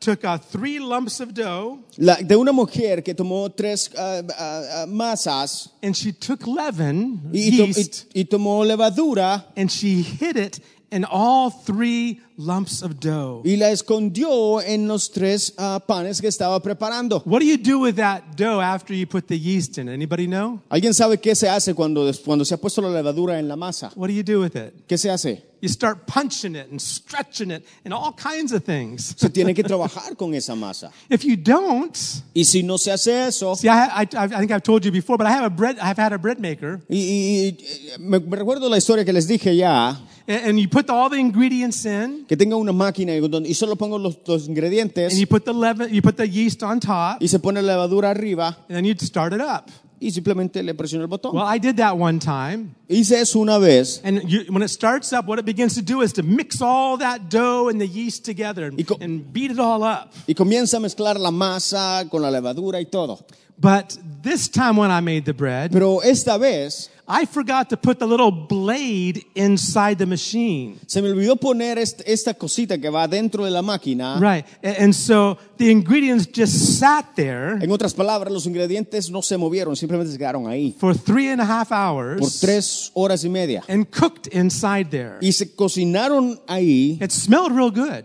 [SPEAKER 2] took uh, three lumps of dough
[SPEAKER 3] la- de una mujer que tomó tres ah, ah, ah, masas
[SPEAKER 2] and she took leaven,
[SPEAKER 3] y,
[SPEAKER 2] yeast,
[SPEAKER 3] y- y tomó levadura
[SPEAKER 2] and she hid it in all three lumps of dough.
[SPEAKER 3] y la escondió en los tres ah, panes que estaba preparando.
[SPEAKER 2] What do you do with that dough after you put the yeast in? Anybody know?
[SPEAKER 3] ¿Alguien sabe qué se hace cuando, cuando se ha puesto la levadura en la masa?
[SPEAKER 2] What do you do with it?
[SPEAKER 3] ¿Qué se hace?
[SPEAKER 2] You start punching it and stretching it and all kinds of things.
[SPEAKER 3] Se tiene que trabajar con esa masa.
[SPEAKER 2] If you don't,
[SPEAKER 3] Y si no se hace eso,
[SPEAKER 2] see, I, I, I think I've told you before, but I have a bread. I've had a bread maker,
[SPEAKER 3] y, y- me, recuerdo la historia que les dije ya,
[SPEAKER 2] and, you put all the ingredients in,
[SPEAKER 3] que tenga una máquina y solo pongo los, los ingredientes
[SPEAKER 2] and you put the leaven, you put the yeast on top,
[SPEAKER 3] y se pone la levadura arriba
[SPEAKER 2] and then you start it up.
[SPEAKER 3] Y simplemente le presiono el botón.
[SPEAKER 2] Well, I did that one time,
[SPEAKER 3] Hice eso una vez
[SPEAKER 2] and you, when it starts up, what it begins to do is to mix all that dough and the yeast together and beat it all up.
[SPEAKER 3] y comienza a mezclar la masa con la levadura y todo.
[SPEAKER 2] But this time when I made the bread,
[SPEAKER 3] Pero esta vez
[SPEAKER 2] I forgot to put the little blade inside the machine.
[SPEAKER 3] se me olvidó poner est- esta cosita que va dentro de la máquina.
[SPEAKER 2] Right. And so the ingredients just sat there
[SPEAKER 3] En otras palabras, los ingredientes no se movieron, simplemente se quedaron ahí
[SPEAKER 2] for three and a half hours.
[SPEAKER 3] por tres horas y media.
[SPEAKER 2] and cooked inside there.
[SPEAKER 3] Y se cocinaron ahí.
[SPEAKER 2] It smelled real good.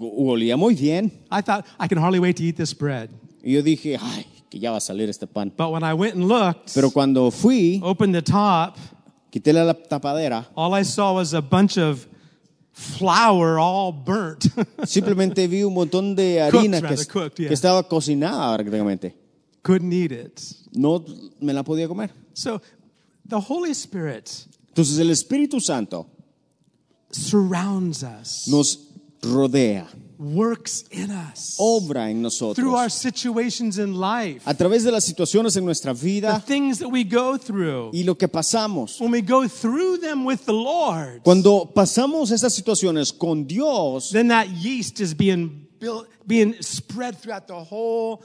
[SPEAKER 3] Olía muy bien.
[SPEAKER 2] I thought, I can hardly wait to eat this bread.
[SPEAKER 3] Y yo dije, ay, que ya va a salir este pan.
[SPEAKER 2] But when I went and looked,
[SPEAKER 3] Pero cuando fui,
[SPEAKER 2] opened the top,
[SPEAKER 3] quité la tapadera,
[SPEAKER 2] all I saw was a bunch of flour all burnt.
[SPEAKER 3] simplemente vi un montón de harina que,
[SPEAKER 2] rather, cooked, yeah.
[SPEAKER 3] que estaba cocinada prácticamente.
[SPEAKER 2] Couldn't eat it.
[SPEAKER 3] No me la podía comer.
[SPEAKER 2] So the Holy Spirit
[SPEAKER 3] Entonces el Espíritu Santo
[SPEAKER 2] surrounds us,
[SPEAKER 3] nos rodea,
[SPEAKER 2] works in us
[SPEAKER 3] obra en
[SPEAKER 2] through our
[SPEAKER 3] nosotros.
[SPEAKER 2] situations in life,
[SPEAKER 3] A través de las situaciones en nuestra
[SPEAKER 2] the
[SPEAKER 3] vida
[SPEAKER 2] things that we go through.
[SPEAKER 3] y lo que pasamos.
[SPEAKER 2] When we go through them with the Lord,
[SPEAKER 3] Cuando pasamos estas situaciones con Dios,
[SPEAKER 2] then that yeast is being built, being spread throughout the whole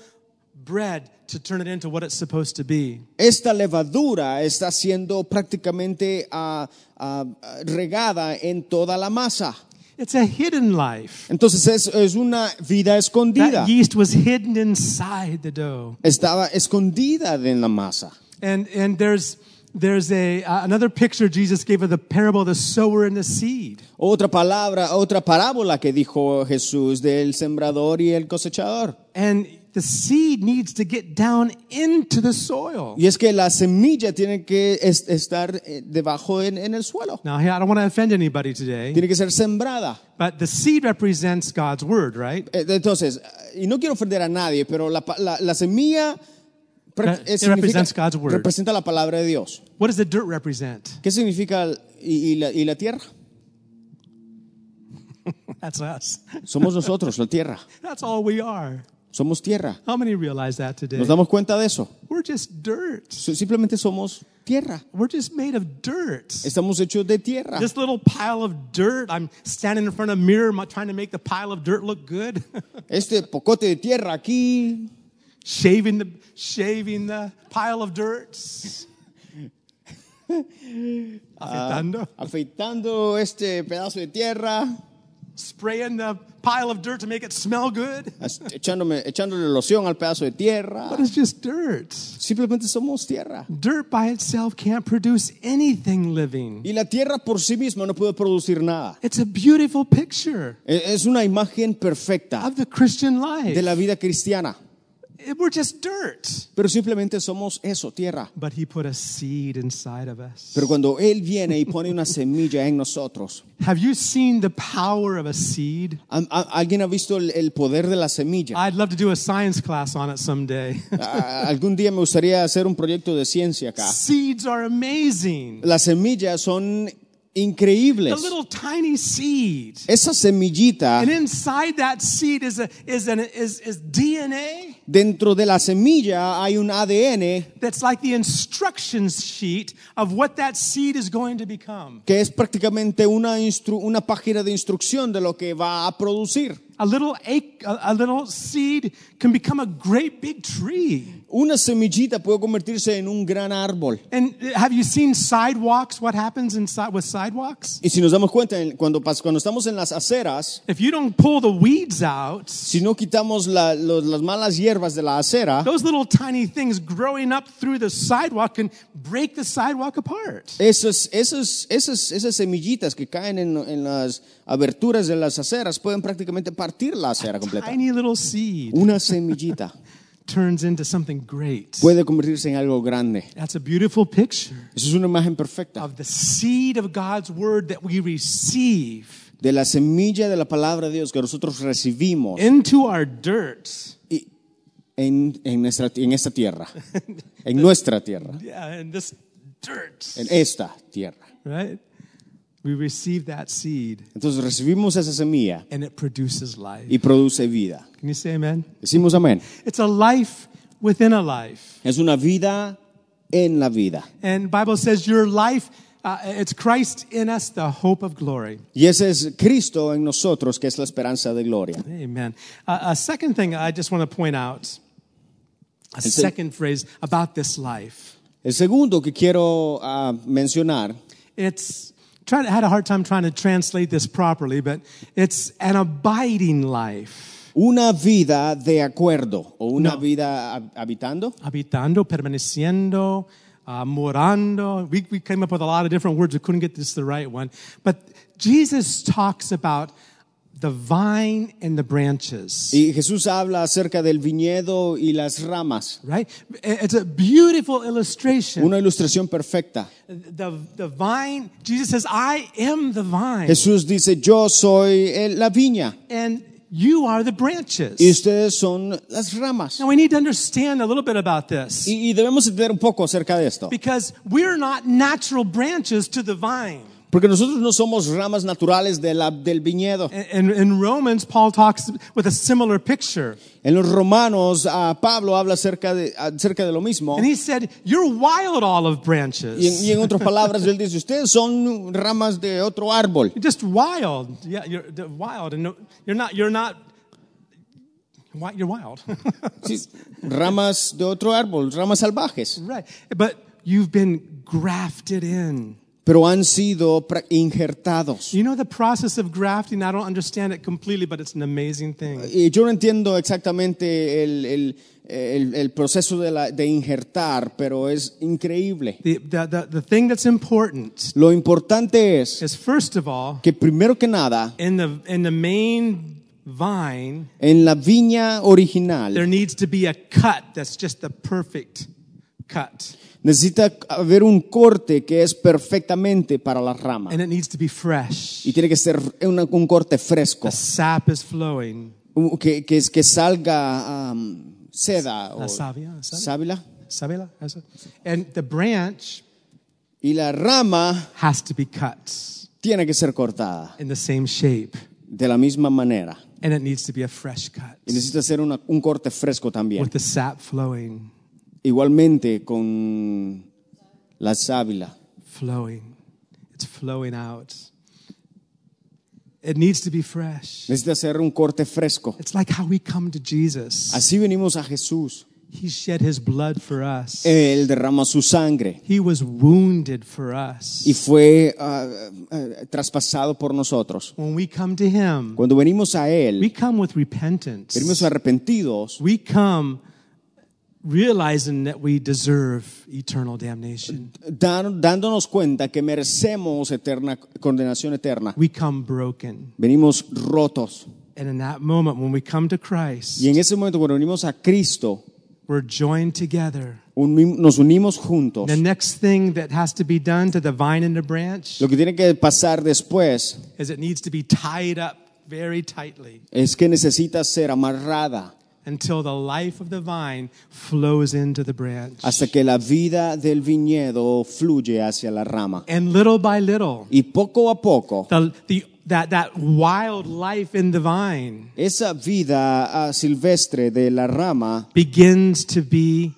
[SPEAKER 2] bread to turn it into what it's supposed to be.
[SPEAKER 3] esta levadura está siendo prácticamente ah, ah, regada en toda la masa.
[SPEAKER 2] It's a hidden life.
[SPEAKER 3] Entonces es, es una vida escondida.
[SPEAKER 2] That yeast was hidden inside the dough.
[SPEAKER 3] Estaba escondida en la masa.
[SPEAKER 2] And and there's there's a uh, another picture Jesus gave of the parable of the sower and the seed.
[SPEAKER 3] Otra palabra, otra parábola que dijo Jesús del sembrador y el cosechador.
[SPEAKER 2] And the seed needs to get down into the soil.
[SPEAKER 3] Y es que la semilla tiene que es- estar eh, debajo en, en el suelo.
[SPEAKER 2] Now, here, I don't want to offend anybody today,
[SPEAKER 3] Tiene que ser sembrada.
[SPEAKER 2] but the seed represents God's word, right?
[SPEAKER 3] Eh, Entonces, eh, y no quiero ofender a nadie, pero la, pa- la- la semilla
[SPEAKER 2] It
[SPEAKER 3] eh, significa-
[SPEAKER 2] represents God's word.
[SPEAKER 3] representa la palabra de Dios.
[SPEAKER 2] What does the dirt represent?
[SPEAKER 3] ¿Qué significa el- y, y la, y la tierra?
[SPEAKER 2] That's us.
[SPEAKER 3] Somos nosotros, la tierra.
[SPEAKER 2] That's all we are.
[SPEAKER 3] Somos tierra.
[SPEAKER 2] How many realize that today?
[SPEAKER 3] ¿Nos damos cuenta de eso?
[SPEAKER 2] We're just dirt.
[SPEAKER 3] Simplemente somos tierra.
[SPEAKER 2] We're just made of dirt.
[SPEAKER 3] Estamos hechos de tierra.
[SPEAKER 2] This little pile of dirt, I'm standing in front of a mirror trying to make the pile of dirt look good.
[SPEAKER 3] Este pocote de tierra aquí,
[SPEAKER 2] shaving the shaving the pile of dirt. Afeitando.
[SPEAKER 3] afeitando este pedazo de tierra.
[SPEAKER 2] Spraying the pile of dirt to make it smell good.
[SPEAKER 3] echándome, echándole loción al pedazo de tierra.
[SPEAKER 2] But it's just dirt.
[SPEAKER 3] Simplemente somos tierra.
[SPEAKER 2] Dirt by itself can't produce anything living.
[SPEAKER 3] Y la tierra por sí misma no puede producir nada.
[SPEAKER 2] It's a beautiful picture
[SPEAKER 3] E- Es una imagen perfecta
[SPEAKER 2] of the Christian
[SPEAKER 3] de
[SPEAKER 2] life.
[SPEAKER 3] la vida cristiana.
[SPEAKER 2] We're just dirt.
[SPEAKER 3] Pero simplemente somos eso, tierra.
[SPEAKER 2] But he put a seed inside of us.
[SPEAKER 3] Pero cuando Él viene y pone una semilla en nosotros,
[SPEAKER 2] Have you seen the power of a seed?
[SPEAKER 3] ¿al- a- ¿alguien ha visto el, poder de la semilla?
[SPEAKER 2] I'd love to do a science class on it someday.
[SPEAKER 3] Algún día me gustaría hacer un proyecto de ciencia acá.
[SPEAKER 2] Seeds are amazing.
[SPEAKER 3] Las semillas son increíbles.
[SPEAKER 2] Little tiny seed.
[SPEAKER 3] Esa semillita.
[SPEAKER 2] And inside that seed is a, DNA.
[SPEAKER 3] Dentro de la semilla hay un ADN.
[SPEAKER 2] That's like the instructions sheet of what that seed is going to become.
[SPEAKER 3] Que es prácticamente una una página de instrucción de lo que va a producir.
[SPEAKER 2] A little, ac- a, a little seed can become a great big tree.
[SPEAKER 3] Una semillita puede convertirse en un gran árbol.
[SPEAKER 2] And uh, have you seen sidewalks? What happens inside with sidewalks?
[SPEAKER 3] Y si nos damos cuenta, cuando, cuando estamos en las aceras,
[SPEAKER 2] If you don't pull the weeds out,
[SPEAKER 3] si no quitamos la- los- las malas hierbas de la acera,
[SPEAKER 2] those little tiny things growing up through the sidewalk can break the sidewalk apart.
[SPEAKER 3] esas, esas, esas, esas semillitas que caen en, en las aberturas de las aceras pueden prácticamente partir la acera completa.
[SPEAKER 2] Tiny little seed
[SPEAKER 3] Una semillita
[SPEAKER 2] turns into something great.
[SPEAKER 3] puede convertirse en algo grande.
[SPEAKER 2] That's a beautiful picture
[SPEAKER 3] Eso es una imagen perfecta
[SPEAKER 2] of the seed of God's word that we receive
[SPEAKER 3] de la semilla de la palabra de Dios que nosotros recibimos
[SPEAKER 2] into our dirt.
[SPEAKER 3] y- en, en, nuestra, en esta tierra, en nuestra tierra,
[SPEAKER 2] Yeah, in this dirt,
[SPEAKER 3] en esta tierra.
[SPEAKER 2] right? We receive that seed
[SPEAKER 3] Entonces recibimos esa semilla
[SPEAKER 2] and it produces life.
[SPEAKER 3] y produce vida.
[SPEAKER 2] Can you say amen?
[SPEAKER 3] Decimos amén.
[SPEAKER 2] It's a life within a life.
[SPEAKER 3] Es una vida en la vida.
[SPEAKER 2] And Bible says your life, uh, it's Christ in us, the hope of glory.
[SPEAKER 3] Y ese es Cristo en nosotros, que es la esperanza de gloria.
[SPEAKER 2] Amen. Uh, a second thing I just want to point out, a
[SPEAKER 3] se-
[SPEAKER 2] second phrase about this life.
[SPEAKER 3] El segundo que quiero ah, mencionar
[SPEAKER 2] It's I had a hard time trying to translate this properly, but it's an abiding life,
[SPEAKER 3] una vida de acuerdo o una
[SPEAKER 2] No.
[SPEAKER 3] vida habitando.
[SPEAKER 2] habitando, permaneciendo, uh, morando. We, we came up with a lot of different words. We couldn't get this the right one, but Jesus talks about the vine and the branches.
[SPEAKER 3] Y Jesús habla acerca del viñedo y las ramas.
[SPEAKER 2] Right? It's a beautiful illustration.
[SPEAKER 3] Una ilustración perfecta.
[SPEAKER 2] The, the vine, Jesus says, I am the vine,
[SPEAKER 3] Jesús dice, yo soy eh, la viña
[SPEAKER 2] and you are the branches.
[SPEAKER 3] y ustedes son las ramas.
[SPEAKER 2] Now we need to understand a little bit about this
[SPEAKER 3] Y, y debemos entender un poco acerca de esto.
[SPEAKER 2] because we're not natural branches to the vine.
[SPEAKER 3] Porque nosotros no somos ramas naturales de la- del viñedo.
[SPEAKER 2] In, in Romans, Paul talks with a similar picture.
[SPEAKER 3] En los romanos, ah, Pablo habla acerca de, acerca de lo mismo.
[SPEAKER 2] And he said, You're wild olive
[SPEAKER 3] Y en,
[SPEAKER 2] branches.
[SPEAKER 3] y en otras palabras, él dice, ustedes son ramas de otro árbol.
[SPEAKER 2] You're just wild. Yeah, you're wild. And no, you're not, you're not, you're wild.
[SPEAKER 3] Sí, ramas de otro árbol, ramas salvajes.
[SPEAKER 2] right. But you've been grafted in.
[SPEAKER 3] Pero han sido injertados.
[SPEAKER 2] You know the process of grafting? I don't understand it completely, but it's an amazing thing.
[SPEAKER 3] Y yo no entiendo exactamente el, el- el- el proceso de, la- de injertar, pero es increíble.
[SPEAKER 2] The, the, the, the thing that's important
[SPEAKER 3] Lo importante es
[SPEAKER 2] is, first of all,
[SPEAKER 3] que primero que nada,
[SPEAKER 2] in the, in the main vine,
[SPEAKER 3] en la viña
[SPEAKER 2] there
[SPEAKER 3] original
[SPEAKER 2] needs to be a cut that's just the perfect cut.
[SPEAKER 3] Necesita haber un corte que es perfectamente para la rama.
[SPEAKER 2] And it needs to be fresh.
[SPEAKER 3] Y tiene que ser una- un corte fresco,
[SPEAKER 2] The sap is flowing.
[SPEAKER 3] que, que, que salga am, seda o
[SPEAKER 2] savia,
[SPEAKER 3] sábila.
[SPEAKER 2] And the branch
[SPEAKER 3] Y la rama
[SPEAKER 2] has to be cut
[SPEAKER 3] tiene que ser cortada
[SPEAKER 2] in the same shape.
[SPEAKER 3] de la misma manera.
[SPEAKER 2] And it needs to be a fresh cut
[SPEAKER 3] Y necesita ser una- un corte fresco también.
[SPEAKER 2] with the sap flowing,
[SPEAKER 3] Igualmente con la sábila.
[SPEAKER 2] flowing. It's flowing out. It needs to be fresh.
[SPEAKER 3] Necesita ser un corte fresco.
[SPEAKER 2] It's like how we come to Jesus.
[SPEAKER 3] Así venimos a Jesús.
[SPEAKER 2] He shed his blood for us.
[SPEAKER 3] Él derrama su sangre
[SPEAKER 2] He was wounded for us.
[SPEAKER 3] y fue ah, ah, traspasado por nosotros.
[SPEAKER 2] When we come to him,
[SPEAKER 3] Cuando venimos a
[SPEAKER 2] we
[SPEAKER 3] Él,
[SPEAKER 2] come with repentance.
[SPEAKER 3] venimos arrepentidos,
[SPEAKER 2] We come realizing that we deserve eternal damnation.
[SPEAKER 3] dan- dándonos cuenta que merecemos eterna condenación eterna.
[SPEAKER 2] We come broken.
[SPEAKER 3] Venimos rotos.
[SPEAKER 2] And in that moment, when we come to Christ,
[SPEAKER 3] Y en ese momento, cuando venimos a Cristo,
[SPEAKER 2] we're joined together.
[SPEAKER 3] nos unimos juntos.
[SPEAKER 2] The next thing that has to be done to the vine and the branch
[SPEAKER 3] Lo que tiene que pasar después
[SPEAKER 2] is it needs to be tied up very tightly
[SPEAKER 3] es que necesita ser amarrada
[SPEAKER 2] until the life of the vine flows into the branch.
[SPEAKER 3] hasta que la vida del viñedo fluye hacia la rama.
[SPEAKER 2] And little by little,
[SPEAKER 3] Y poco a poco,
[SPEAKER 2] the, the, that, that wild life in the vine
[SPEAKER 3] esa vida ah, silvestre de la rama
[SPEAKER 2] begins to be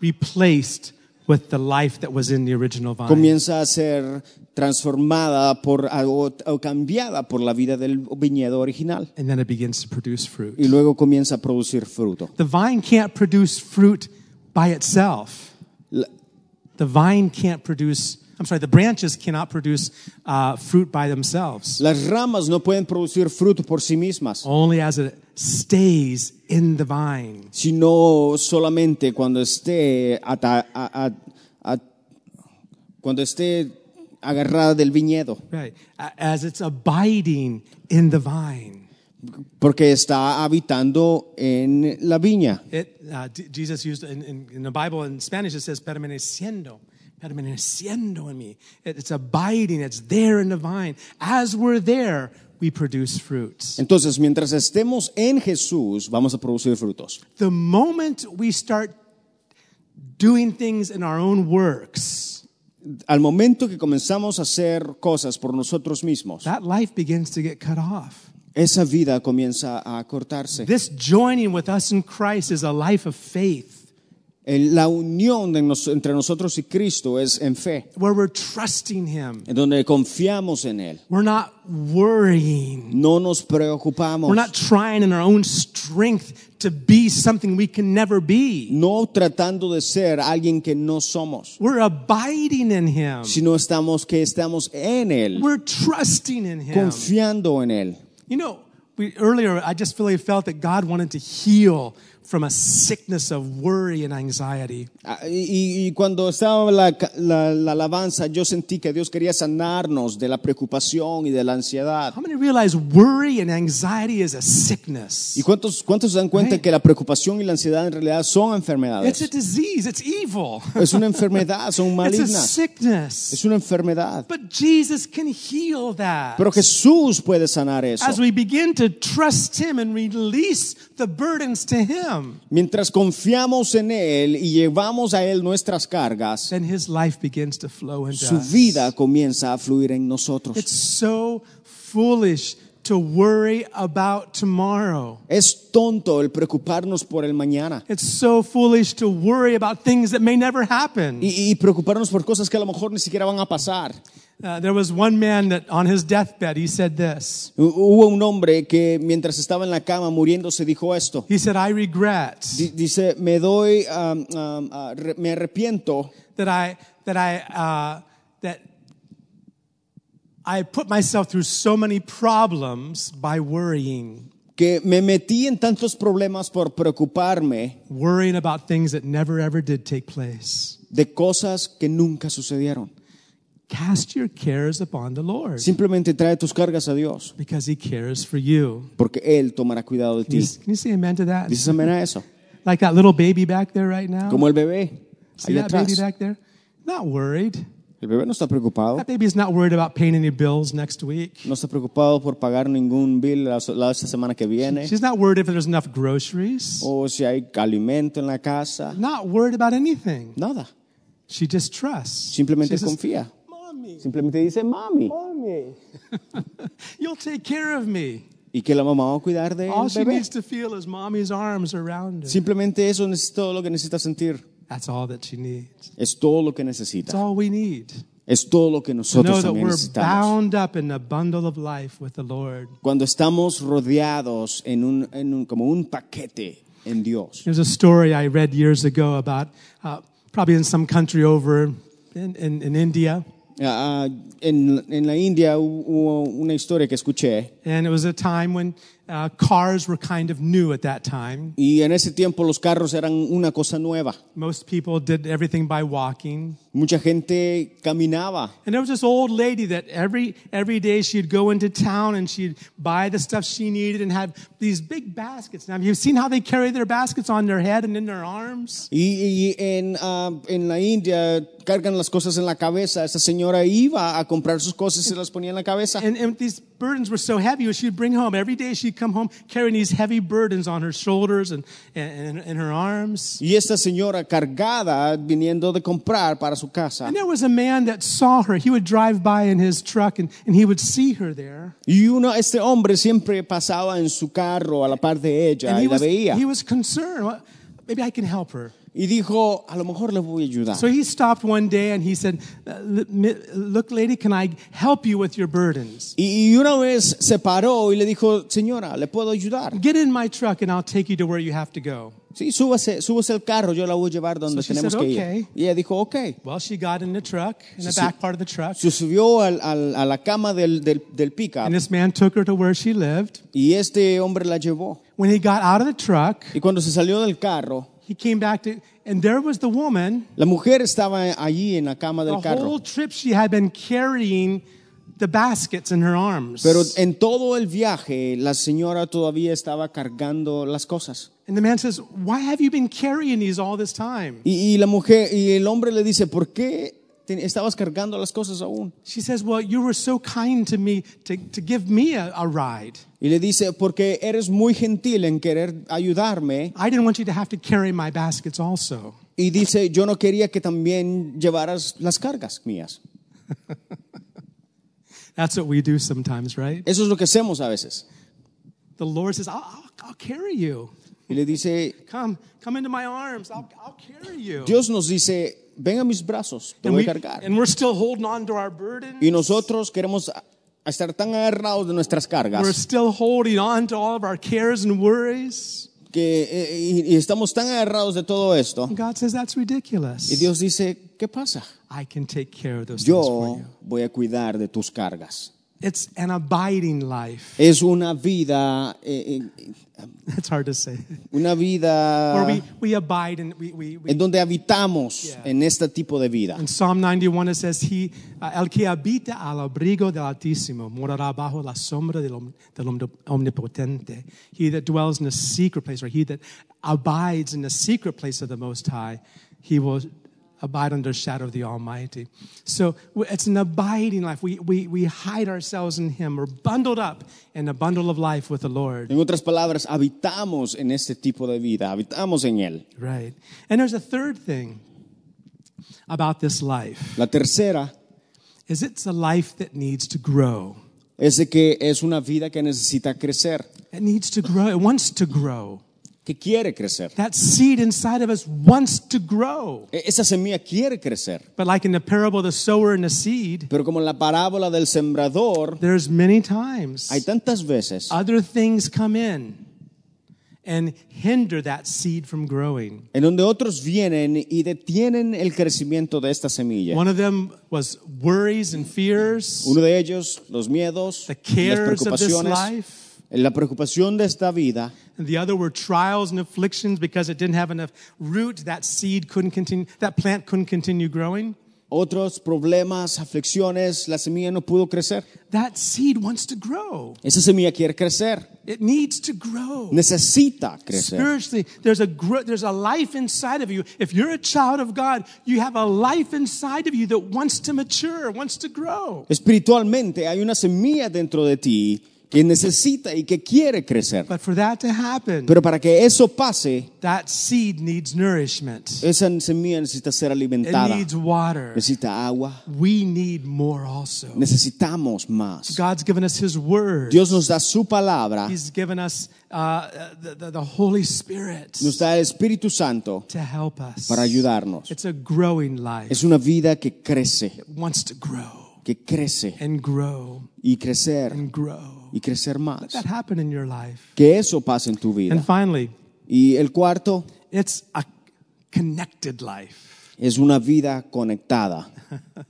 [SPEAKER 2] replaced with the life that was in the original vine.
[SPEAKER 3] comienza a ser transformada por o, o cambiada por la vida del viñedo original
[SPEAKER 2] And then it begins to produce fruit.
[SPEAKER 3] y luego comienza a producir fruto.
[SPEAKER 2] The vine can't produce fruit by itself.
[SPEAKER 3] La-
[SPEAKER 2] The vine can't produce, I'm sorry, the branches cannot produce uh, fruit by themselves.
[SPEAKER 3] Las ramas no pueden producir fruto por sí mismas,
[SPEAKER 2] Only as it stays in the vine.
[SPEAKER 3] sino solamente cuando esté ata- a- a- a- cuando esté agarrada del viñedo,
[SPEAKER 2] Right. As it's abiding in the vine.
[SPEAKER 3] porque está habitando en la viña.
[SPEAKER 2] It, uh, Jesus used in, in, in the Bible in Spanish it says permaneciendo, permaneciendo in me. It- it's abiding. It's there in the vine. As we're there, we produce fruits.
[SPEAKER 3] Entonces, mientras estemos en Jesús, vamos a producir frutos.
[SPEAKER 2] The moment we start doing things in our own works,
[SPEAKER 3] Al momento que comenzamos a hacer cosas por nosotros mismos,
[SPEAKER 2] that life begins to get cut off.
[SPEAKER 3] esa vida comienza a cortarse.
[SPEAKER 2] This joining with us in Christ is a life of faith
[SPEAKER 3] La unión entre nosotros y Cristo es en fe,
[SPEAKER 2] where we're trusting Him.
[SPEAKER 3] en donde confiamos en Él.
[SPEAKER 2] We're not worrying.
[SPEAKER 3] No nos preocupamos.
[SPEAKER 2] We're not trying in our own strength to be something we can never be.
[SPEAKER 3] no tratando de ser alguien que no somos,
[SPEAKER 2] We're abiding in Him.
[SPEAKER 3] sino estamos que estamos en Él,
[SPEAKER 2] We're trusting in Him.
[SPEAKER 3] confiando en Él.
[SPEAKER 2] You know, we, earlier I just really felt that God wanted to heal from a sickness of worry and anxiety.
[SPEAKER 3] Ah, Y, y cuando estaba la, la- la alabanza, yo sentí que Dios quería sanarnos de la preocupación y de la ansiedad.
[SPEAKER 2] How many realize worry and anxiety is a sickness?
[SPEAKER 3] ¿Y cuántos, cuántos se dan cuenta
[SPEAKER 2] Right.
[SPEAKER 3] que la preocupación y la ansiedad en realidad son
[SPEAKER 2] It's a
[SPEAKER 3] enfermedades?
[SPEAKER 2] disease, it's evil.
[SPEAKER 3] Es una enfermedad, son
[SPEAKER 2] It's a
[SPEAKER 3] malignas.
[SPEAKER 2] sickness.
[SPEAKER 3] Es una enfermedad.
[SPEAKER 2] But Jesus can heal that.
[SPEAKER 3] Pero Jesús puede sanar eso.
[SPEAKER 2] As we begin to trust Him and release the burdens to Him,
[SPEAKER 3] Mientras confiamos en Él y llevamos a Él nuestras cargas,
[SPEAKER 2] then His life begins to flow into
[SPEAKER 3] su
[SPEAKER 2] us.
[SPEAKER 3] vida comienza a fluir en nosotros.
[SPEAKER 2] It's so foolish to worry about tomorrow.
[SPEAKER 3] Es tonto el preocuparnos por el mañana
[SPEAKER 2] It's so foolish to worry about things that may never happen.
[SPEAKER 3] y, y preocuparnos por cosas que a lo mejor ni siquiera van a pasar.
[SPEAKER 2] Uh, there was one man that on his deathbed he said this.
[SPEAKER 3] Hu- Hubo un hombre que mientras estaba en la cama muriéndose dijo esto.
[SPEAKER 2] He said, I regret
[SPEAKER 3] Di- Dice, me doy, um, um, re- me arrepiento
[SPEAKER 2] that I that I uh, that I put myself through so many problems by worrying,
[SPEAKER 3] que me metí en tantos problemas por preocuparme
[SPEAKER 2] worrying about things that never ever did take place.
[SPEAKER 3] de cosas que nunca sucedieron.
[SPEAKER 2] Cast your cares upon the Lord
[SPEAKER 3] Simplemente trae tus cargas a Dios,
[SPEAKER 2] because He cares for you.
[SPEAKER 3] porque Él tomará cuidado de
[SPEAKER 2] Can you,
[SPEAKER 3] ti.
[SPEAKER 2] can you say amen to that?
[SPEAKER 3] ¿Dices amén a eso?
[SPEAKER 2] Like that little baby back there right now.
[SPEAKER 3] Como el bebé,
[SPEAKER 2] See that baby back there? Not worried.
[SPEAKER 3] El bebé no está preocupado.
[SPEAKER 2] That baby is not worried about paying any bills next week.
[SPEAKER 3] No está preocupado por pagar ningún bill la, la- esta semana que viene.
[SPEAKER 2] She's not worried if there's enough groceries.
[SPEAKER 3] O si hay alimento en la casa.
[SPEAKER 2] Not worried about anything.
[SPEAKER 3] Nada.
[SPEAKER 2] She just trusts.
[SPEAKER 3] Simplemente
[SPEAKER 2] She says,
[SPEAKER 3] confía.
[SPEAKER 2] Mommy,
[SPEAKER 3] Simplemente dice, mami.
[SPEAKER 2] mommy, you'll take care of me.
[SPEAKER 3] Y que la mamá va a cuidar del
[SPEAKER 2] All she
[SPEAKER 3] bebé.
[SPEAKER 2] needs to feel is mommy's arms around her.
[SPEAKER 3] Simplemente eso es todo lo que necesita sentir.
[SPEAKER 2] That's all that she needs.
[SPEAKER 3] Es todo lo que
[SPEAKER 2] That's
[SPEAKER 3] necesita.
[SPEAKER 2] all we need.
[SPEAKER 3] Es todo lo que
[SPEAKER 2] To know
[SPEAKER 3] nosotros
[SPEAKER 2] that
[SPEAKER 3] también
[SPEAKER 2] we're
[SPEAKER 3] necesitamos.
[SPEAKER 2] bound up in the bundle of life with the Lord.
[SPEAKER 3] Cuando estamos rodeados en un, en un- como un paquete en Dios.
[SPEAKER 2] There's a story I read years ago about uh, probably in some country over in, in, in India.
[SPEAKER 3] Ah, en, en la India hubo una historia que escuché.
[SPEAKER 2] And it was a time when uh, cars were kind of new at that time.
[SPEAKER 3] y en ese tiempo los carros eran una cosa nueva.
[SPEAKER 2] Most people did everything by walking.
[SPEAKER 3] Mucha gente caminaba
[SPEAKER 2] And there was this old lady that every every day she'd go into town and she'd buy the stuff she needed and have these big baskets. Now, you've seen how they carry their baskets on their head and in their arms?
[SPEAKER 3] y, y en, ah, en la India cargan las cosas en la cabeza. Esa señora iba a comprar sus cosas y se las ponía en la cabeza.
[SPEAKER 2] And, and these burdens were so heavy, she'd bring home every day. She'd come home carrying these heavy burdens on her shoulders and and, and her arms.
[SPEAKER 3] Y esta señora cargada viniendo de comprar para su casa.
[SPEAKER 2] And there was a man that saw her. He would drive by in his truck and, and he would see her there.
[SPEAKER 3] Y uno, este hombre siempre pasaba en su carro a la par de ella
[SPEAKER 2] And
[SPEAKER 3] y
[SPEAKER 2] he
[SPEAKER 3] la
[SPEAKER 2] was,
[SPEAKER 3] veía.
[SPEAKER 2] he was concerned. Well, maybe I can help her.
[SPEAKER 3] Y dijo, a lo mejor voy a ayudar.
[SPEAKER 2] So he stopped one day and he said, "Uh, Look, lady, can I help you with your burdens?
[SPEAKER 3] Y, y una vez se paró y le dijo, señora, ¿le puedo ayudar?
[SPEAKER 2] Get in my truck and I'll take you to where you have to go.
[SPEAKER 3] Sí, súbase, súbase al carro, yo la voy a llevar donde
[SPEAKER 2] So she
[SPEAKER 3] tenemos
[SPEAKER 2] said,
[SPEAKER 3] que ir.
[SPEAKER 2] "Okay."
[SPEAKER 3] Y ella dijo, ok.
[SPEAKER 2] Well, she got in the truck, in the back part of the truck,
[SPEAKER 3] Se subió al- al- a la cama del, del, del pickup
[SPEAKER 2] and this man took her to where she lived.
[SPEAKER 3] y este hombre la llevó.
[SPEAKER 2] When he got out of the truck,
[SPEAKER 3] Y cuando se salió del carro,
[SPEAKER 2] he came back to, and there was the woman.
[SPEAKER 3] la mujer estaba allí en la cama
[SPEAKER 2] The
[SPEAKER 3] del carro.
[SPEAKER 2] whole trip she had been carrying the baskets in her arms.
[SPEAKER 3] Pero en todo el viaje, la señora todavía estaba cargando las cosas.
[SPEAKER 2] And the man says, Why have you been carrying these all this time?
[SPEAKER 3] Y, y la mujer, y el hombre le dice, ¿por qué estabas cargando las cosas aún?
[SPEAKER 2] She says, Well, you were so kind to me to, to give me a, a ride.
[SPEAKER 3] Y le dice, porque eres muy gentil en querer ayudarme.
[SPEAKER 2] I didn't want you to have to carry my baskets also.
[SPEAKER 3] Y dice, yo no quería que también llevaras las cargas mías.
[SPEAKER 2] That's what we do sometimes, right?
[SPEAKER 3] Eso es lo que hacemos a veces.
[SPEAKER 2] The Lord says, I'll, I'll, I'll carry you.
[SPEAKER 3] Y le dice,
[SPEAKER 2] Come, come into my arms. I'll, I'll carry you.
[SPEAKER 3] Dios nos dice, ven a mis brazos, te
[SPEAKER 2] and,
[SPEAKER 3] voy
[SPEAKER 2] we,
[SPEAKER 3] a cargar.
[SPEAKER 2] and we're still holding on to our burden.
[SPEAKER 3] Y nosotros queremos estar tan agarrados de nuestras
[SPEAKER 2] We're
[SPEAKER 3] cargas
[SPEAKER 2] still holding on to all of our cares and worries.
[SPEAKER 3] que, eh, y, y estamos tan agarrados de todo esto.
[SPEAKER 2] And God says, That's ridiculous.
[SPEAKER 3] Y Dios dice, ¿qué pasa?
[SPEAKER 2] I can take care of those things for
[SPEAKER 3] Yo
[SPEAKER 2] you.
[SPEAKER 3] voy a cuidar de tus cargas.
[SPEAKER 2] It's an abiding life.
[SPEAKER 3] Es una vida, eh, eh,
[SPEAKER 2] It's hard to say.
[SPEAKER 3] una vida
[SPEAKER 2] Where we, we abide and we,
[SPEAKER 3] en donde habitamos
[SPEAKER 2] Yeah.
[SPEAKER 3] en este tipo de vida.
[SPEAKER 2] In Psalm 91 it says, he, uh, El que habita al abrigo del Altísimo morará bajo la sombra del, del Omnipotente. He that dwells in the secret place, or he that abides in the secret place of the Most High, he will abide under the shadow of the Almighty. So it's an abiding life. We, we, we hide ourselves in Him. We're bundled up in a bundle of life with the Lord.
[SPEAKER 3] En otras palabras, habitamos en este tipo de vida, habitamos en él.
[SPEAKER 2] Right. And there's a third thing about this life.
[SPEAKER 3] La tercera
[SPEAKER 2] is it's a life that needs to grow.
[SPEAKER 3] es de que es una vida que necesita crecer,
[SPEAKER 2] It needs to grow. It wants to grow.
[SPEAKER 3] Que quiere crecer.
[SPEAKER 2] That seed inside of us wants to grow.
[SPEAKER 3] E- Esa semilla quiere crecer.
[SPEAKER 2] But like in the parable of the sower and the seed,
[SPEAKER 3] Pero como en la parábola del sembrador,
[SPEAKER 2] there's many times
[SPEAKER 3] hay tantas veces
[SPEAKER 2] other things come in and hinder that seed from growing.
[SPEAKER 3] en donde otros vienen y detienen el crecimiento de esta semilla.
[SPEAKER 2] One of them was worries and fears,
[SPEAKER 3] Uno de ellos, los miedos,
[SPEAKER 2] the
[SPEAKER 3] las
[SPEAKER 2] cares of this
[SPEAKER 3] preocupaciones,
[SPEAKER 2] life.
[SPEAKER 3] La preocupación de esta vida.
[SPEAKER 2] And the other were trials and afflictions because it didn't have enough root. That seed couldn't continue, that plant couldn't continue growing.
[SPEAKER 3] Otros problemas, aflicciones, la semilla no pudo crecer.
[SPEAKER 2] That seed wants to grow.
[SPEAKER 3] Esa semilla quiere crecer,
[SPEAKER 2] It needs to grow.
[SPEAKER 3] necesita crecer.
[SPEAKER 2] Spiritually, there's a there's a life inside of you. If you're a child of God, you have a life inside of you that wants to mature, wants to grow.
[SPEAKER 3] Espiritualmente hay una semilla dentro de ti que necesita y que quiere crecer.
[SPEAKER 2] But for that to happen,
[SPEAKER 3] Pero para que eso pase,
[SPEAKER 2] that seed needs nourishment.
[SPEAKER 3] esa semilla necesita ser
[SPEAKER 2] It
[SPEAKER 3] alimentada.
[SPEAKER 2] needs water.
[SPEAKER 3] Necesita agua.
[SPEAKER 2] We need more also.
[SPEAKER 3] Necesitamos más.
[SPEAKER 2] God's given us His Word.
[SPEAKER 3] Dios nos da su palabra,
[SPEAKER 2] He's given us uh, the Holy Spirit
[SPEAKER 3] nos da el Espíritu Santo
[SPEAKER 2] to help us.
[SPEAKER 3] para ayudarnos.
[SPEAKER 2] It's a growing life.
[SPEAKER 3] Es una vida que crece,
[SPEAKER 2] It wants to grow
[SPEAKER 3] que crece
[SPEAKER 2] and grow
[SPEAKER 3] y crecer
[SPEAKER 2] and grow.
[SPEAKER 3] y crecer
[SPEAKER 2] Let
[SPEAKER 3] más.
[SPEAKER 2] that happen in your life.
[SPEAKER 3] Que eso pase en tu
[SPEAKER 2] And
[SPEAKER 3] vida.
[SPEAKER 2] finally,
[SPEAKER 3] Y el cuarto
[SPEAKER 2] it's a connected life.
[SPEAKER 3] es una vida conectada.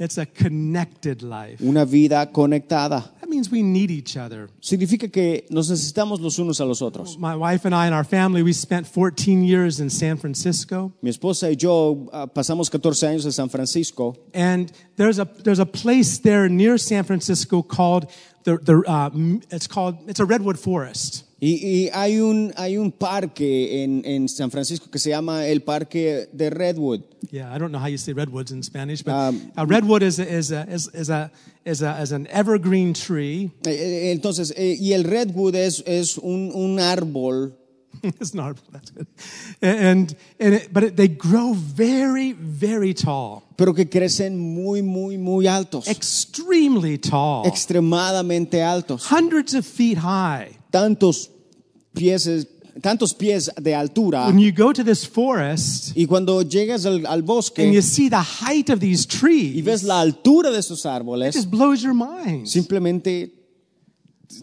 [SPEAKER 2] It's a connected life.
[SPEAKER 3] Una vida conectada.
[SPEAKER 2] That means we need each other.
[SPEAKER 3] Significa que nos necesitamos los unos a los otros.
[SPEAKER 2] My wife and I and our family, we spent 14 years in San Francisco.
[SPEAKER 3] Mi esposa y yo ah, pasamos 14 años en San Francisco
[SPEAKER 2] And there's a there's a place there near San Francisco called the the uh, it's called it's a redwood forest.
[SPEAKER 3] Y, y hay, un, hay un parque en, en San Francisco que se llama el Parque de Redwood.
[SPEAKER 2] Yeah, I don't know how you say redwoods in Spanish, but
[SPEAKER 3] Um,
[SPEAKER 2] a redwood is a, is a, is, is a is a is an evergreen tree.
[SPEAKER 3] Eh, eh, Entonces, eh, y el Redwood es, es un, un árbol
[SPEAKER 2] it's not that's good. And and it, but it, they grow very very tall,
[SPEAKER 3] pero que crecen muy, muy, muy altos.
[SPEAKER 2] extremely tall,
[SPEAKER 3] extremadamente altos.
[SPEAKER 2] hundreds of feet high.
[SPEAKER 3] Tantos pies, tantos pies de altura.
[SPEAKER 2] When you go to this forest
[SPEAKER 3] Y cuando llegas al, al
[SPEAKER 2] and you
[SPEAKER 3] bosque
[SPEAKER 2] see the height of these
[SPEAKER 3] y
[SPEAKER 2] trees,
[SPEAKER 3] ves la altura de estos
[SPEAKER 2] it
[SPEAKER 3] árboles,
[SPEAKER 2] just blows your mind.
[SPEAKER 3] simplemente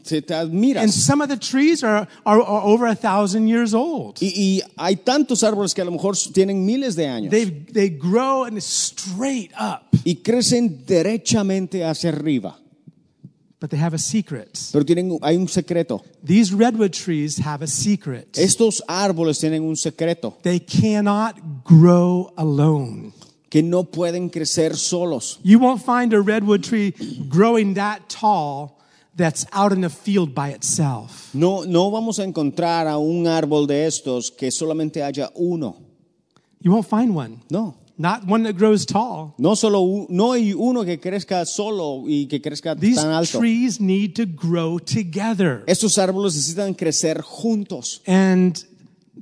[SPEAKER 3] te, te
[SPEAKER 2] And
[SPEAKER 3] admiras.
[SPEAKER 2] some of the trees are, are, are over a thousand years old.
[SPEAKER 3] Y, y hay tantos árboles que a lo mejor tienen miles de años
[SPEAKER 2] They, they grow and straight up,
[SPEAKER 3] y crecen derechamente hacia arriba.
[SPEAKER 2] But they have a secret.
[SPEAKER 3] Pero tienen, hay un secreto.
[SPEAKER 2] These redwood trees have a secret.
[SPEAKER 3] Estos árboles tienen un secreto,
[SPEAKER 2] They cannot grow alone.
[SPEAKER 3] que no pueden crecer solos.
[SPEAKER 2] You won't find a redwood tree growing that tall that's out in the field by itself.
[SPEAKER 3] No, no vamos a encontrar a un árbol de estos que solamente haya uno.
[SPEAKER 2] You won't find one.
[SPEAKER 3] No.
[SPEAKER 2] Not one that grows tall.
[SPEAKER 3] No solo no hay uno que crezca solo y que crezca
[SPEAKER 2] These
[SPEAKER 3] tan alto.
[SPEAKER 2] trees need to grow together.
[SPEAKER 3] Estos árboles necesitan crecer juntos.
[SPEAKER 2] And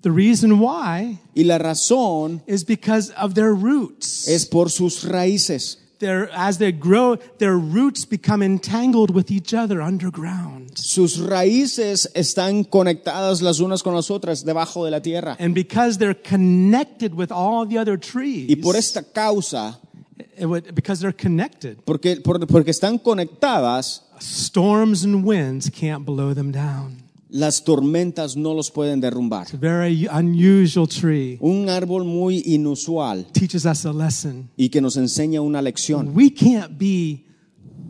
[SPEAKER 2] the reason why
[SPEAKER 3] Y la razón
[SPEAKER 2] is because of their roots.
[SPEAKER 3] es por sus raíces.
[SPEAKER 2] Their, as they grow, their roots become entangled with each other underground.
[SPEAKER 3] Sus raíces están conectadas las unas con las otras debajo de la tierra.
[SPEAKER 2] And because they're connected with all the other trees,
[SPEAKER 3] Y por esta causa,
[SPEAKER 2] would, because they're connected,
[SPEAKER 3] porque, por- porque están conectadas,
[SPEAKER 2] storms and winds can't blow them down.
[SPEAKER 3] Las tormentas no los pueden derrumbar.
[SPEAKER 2] It's a very unusual tree.
[SPEAKER 3] Un árbol muy inusual
[SPEAKER 2] Teaches us a lesson.
[SPEAKER 3] y que nos enseña una lección.
[SPEAKER 2] We can't be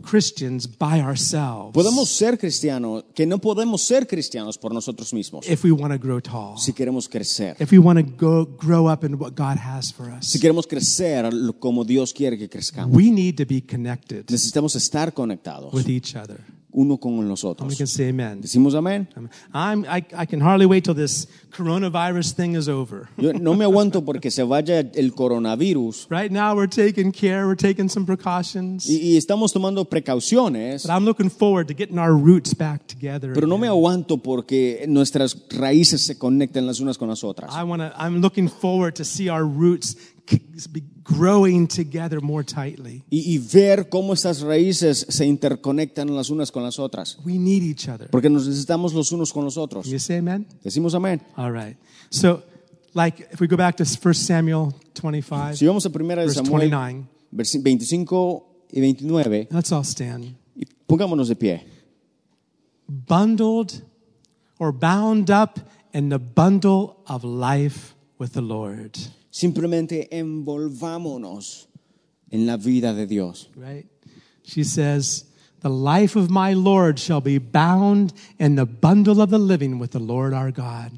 [SPEAKER 2] Christians by ourselves
[SPEAKER 3] Podemos ser cristianos, que no podemos ser cristianos por nosotros mismos
[SPEAKER 2] if we want to grow tall.
[SPEAKER 3] si queremos crecer.
[SPEAKER 2] If we want to go grow up in what God has for us.
[SPEAKER 3] Si queremos crecer como Dios quiere que crezcamos.
[SPEAKER 2] We need to be connected
[SPEAKER 3] Necesitamos estar conectados
[SPEAKER 2] with each other.
[SPEAKER 3] Uno con los
[SPEAKER 2] We
[SPEAKER 3] otros.
[SPEAKER 2] can say amen.
[SPEAKER 3] Decimos amén.
[SPEAKER 2] I'm, I, I can hardly wait till this coronavirus thing is over.
[SPEAKER 3] Yo no me aguanto porque se vaya el coronavirus
[SPEAKER 2] Right now, we're taking care, we're taking some precautions.
[SPEAKER 3] y, y estamos tomando precauciones,
[SPEAKER 2] But I'm looking forward to getting our roots back together.
[SPEAKER 3] pero no me
[SPEAKER 2] again.
[SPEAKER 3] aguanto porque nuestras raíces se conecten las unas con las otras.
[SPEAKER 2] I want to, I'm looking forward to see our roots growing together more tightly.
[SPEAKER 3] Y, y ver cómo estas raíces se interconectan las unas con las otras.
[SPEAKER 2] We need each other.
[SPEAKER 3] Porque nos necesitamos los unos con los otros.
[SPEAKER 2] You say amen?
[SPEAKER 3] Decimos amén.
[SPEAKER 2] All right. So, like, if we go back to 1 Samuel 25,
[SPEAKER 3] Si vamos a primera de
[SPEAKER 2] verse
[SPEAKER 3] Samuel
[SPEAKER 2] 29,
[SPEAKER 3] versi- 25 y 29,
[SPEAKER 2] let's all stand.
[SPEAKER 3] y pongámonos de pie.
[SPEAKER 2] Bundled or bound up in the bundle of life with the Lord.
[SPEAKER 3] Simplemente envolvámonos en la vida de Dios.
[SPEAKER 2] Right? She says, The life of my Lord shall be bound in the bundle of the living with the Lord our God.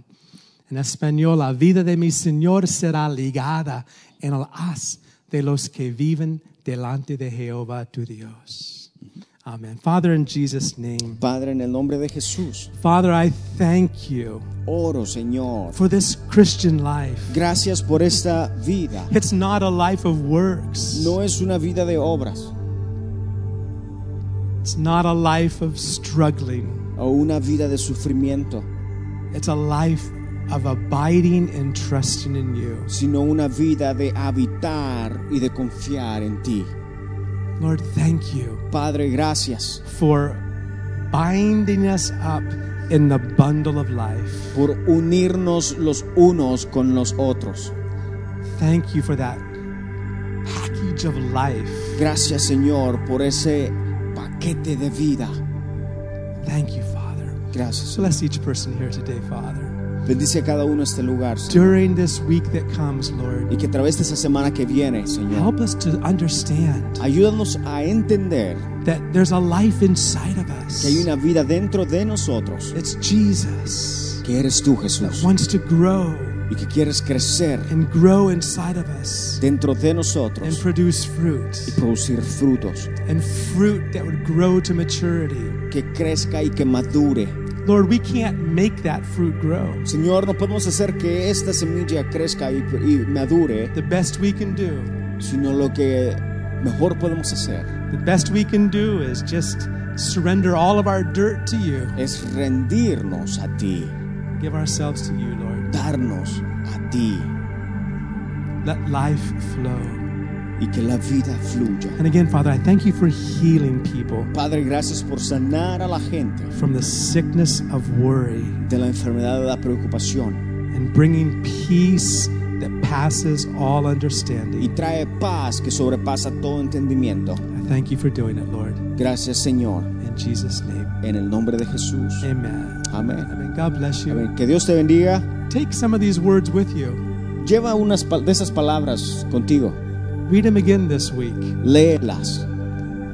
[SPEAKER 2] En español, la vida de mi Señor será ligada en el haz de los que viven delante de Jehová tu Dios. Mm-hmm. Amen. Father, in Jesus' name,
[SPEAKER 3] Padre, en el nombre de Jesús,
[SPEAKER 2] Father, I thank you
[SPEAKER 3] oro, Señor.
[SPEAKER 2] for this Christian life.
[SPEAKER 3] Gracias por esta vida.
[SPEAKER 2] It's not a life of works.
[SPEAKER 3] No es una vida de obras
[SPEAKER 2] It's not a life of struggling.
[SPEAKER 3] o una vida de sufrimiento,
[SPEAKER 2] It's a life of abiding and trusting in you.
[SPEAKER 3] sino una vida de habitar y de confiar en ti.
[SPEAKER 2] Lord, thank you
[SPEAKER 3] Padre, gracias
[SPEAKER 2] for binding us up in the bundle of life.
[SPEAKER 3] por unirnos los unos con los otros.
[SPEAKER 2] Thank you for that package of life.
[SPEAKER 3] Gracias, Señor, por ese paquete de vida.
[SPEAKER 2] Thank you, Father.
[SPEAKER 3] Gracias.
[SPEAKER 2] Bless each person here today, Father.
[SPEAKER 3] Bendice a cada uno este lugar, Señor.
[SPEAKER 2] During this week that comes, Lord,
[SPEAKER 3] Y que a través de esa semana que viene, Señor,
[SPEAKER 2] help us to understand
[SPEAKER 3] ayúdanos a entender
[SPEAKER 2] that there's a life inside of us.
[SPEAKER 3] que hay una vida dentro de nosotros,
[SPEAKER 2] It's Jesus
[SPEAKER 3] que eres tú,
[SPEAKER 2] that
[SPEAKER 3] Jesús,
[SPEAKER 2] wants to grow
[SPEAKER 3] y que quieres crecer
[SPEAKER 2] and grow inside of us
[SPEAKER 3] dentro de
[SPEAKER 2] and
[SPEAKER 3] nosotros
[SPEAKER 2] produce fruit.
[SPEAKER 3] y producir frutos,
[SPEAKER 2] And fruit that would grow to maturity.
[SPEAKER 3] que crezca y que madure.
[SPEAKER 2] Lord, we can't make that fruit grow.
[SPEAKER 3] Señor, no podemos hacer que esta semilla crezca y, y madure,
[SPEAKER 2] The best we can do,
[SPEAKER 3] sino lo que mejor podemos hacer
[SPEAKER 2] the best we can do is just surrender all of our dirt to you.
[SPEAKER 3] es rendirnos a ti,
[SPEAKER 2] Give ourselves to you, Lord.
[SPEAKER 3] darnos a ti
[SPEAKER 2] Let life flow.
[SPEAKER 3] Y que la vida fluya.
[SPEAKER 2] And again, Father, I thank you for healing people
[SPEAKER 3] Padre, gracias por sanar a la gente
[SPEAKER 2] from the sickness of worry
[SPEAKER 3] de la enfermedad de la preocupación
[SPEAKER 2] and bringing peace that passes all
[SPEAKER 3] y
[SPEAKER 2] understanding.
[SPEAKER 3] trae paz que sobrepasa todo entendimiento.
[SPEAKER 2] I thank you for doing it, Lord.
[SPEAKER 3] Gracias, Señor,
[SPEAKER 2] In Jesus' name.
[SPEAKER 3] en el nombre de Jesús.
[SPEAKER 2] Amen.
[SPEAKER 3] Amén.
[SPEAKER 2] Amen. God bless you.
[SPEAKER 3] Amén. Que Dios te bendiga.
[SPEAKER 2] Take some of these words with you.
[SPEAKER 3] Lleva unas de esas palabras contigo.
[SPEAKER 2] Read them again this week.
[SPEAKER 3] Léelas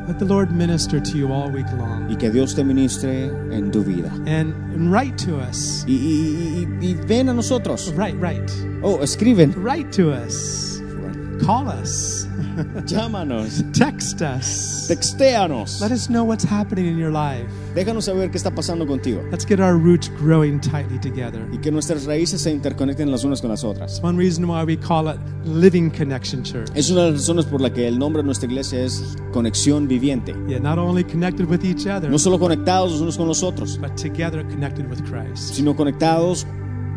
[SPEAKER 2] Let the Lord minister to you all week long.
[SPEAKER 3] y que Dios te ministre en tu vida.
[SPEAKER 2] And, and write to us.
[SPEAKER 3] Y, y- y- y ven a nosotros.
[SPEAKER 2] Write, write.
[SPEAKER 3] Oh, escriben.
[SPEAKER 2] Write to us. Call us.
[SPEAKER 3] Llámanos.
[SPEAKER 2] Text us.
[SPEAKER 3] Textéanos.
[SPEAKER 2] Let us know what's happening in your life.
[SPEAKER 3] Déjanos saber qué está pasando contigo.
[SPEAKER 2] Let's get our roots growing tightly together.
[SPEAKER 3] Y que nuestras raíces se interconecten las unas con las otras.
[SPEAKER 2] One reason why we call it Living Connection Church.
[SPEAKER 3] Es una de las razones por la que el nombre de nuestra iglesia es Conexión Viviente.
[SPEAKER 2] Yeah, not only connected with each other,
[SPEAKER 3] No solo conectados los unos con los otros,
[SPEAKER 2] but together connected with Christ.
[SPEAKER 3] sino conectados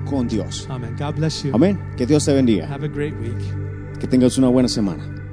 [SPEAKER 3] con Dios.
[SPEAKER 2] Amen. God bless you.
[SPEAKER 3] Amén. Que Dios te bendiga.
[SPEAKER 2] Have a great week.
[SPEAKER 3] Que tengas una buena semana.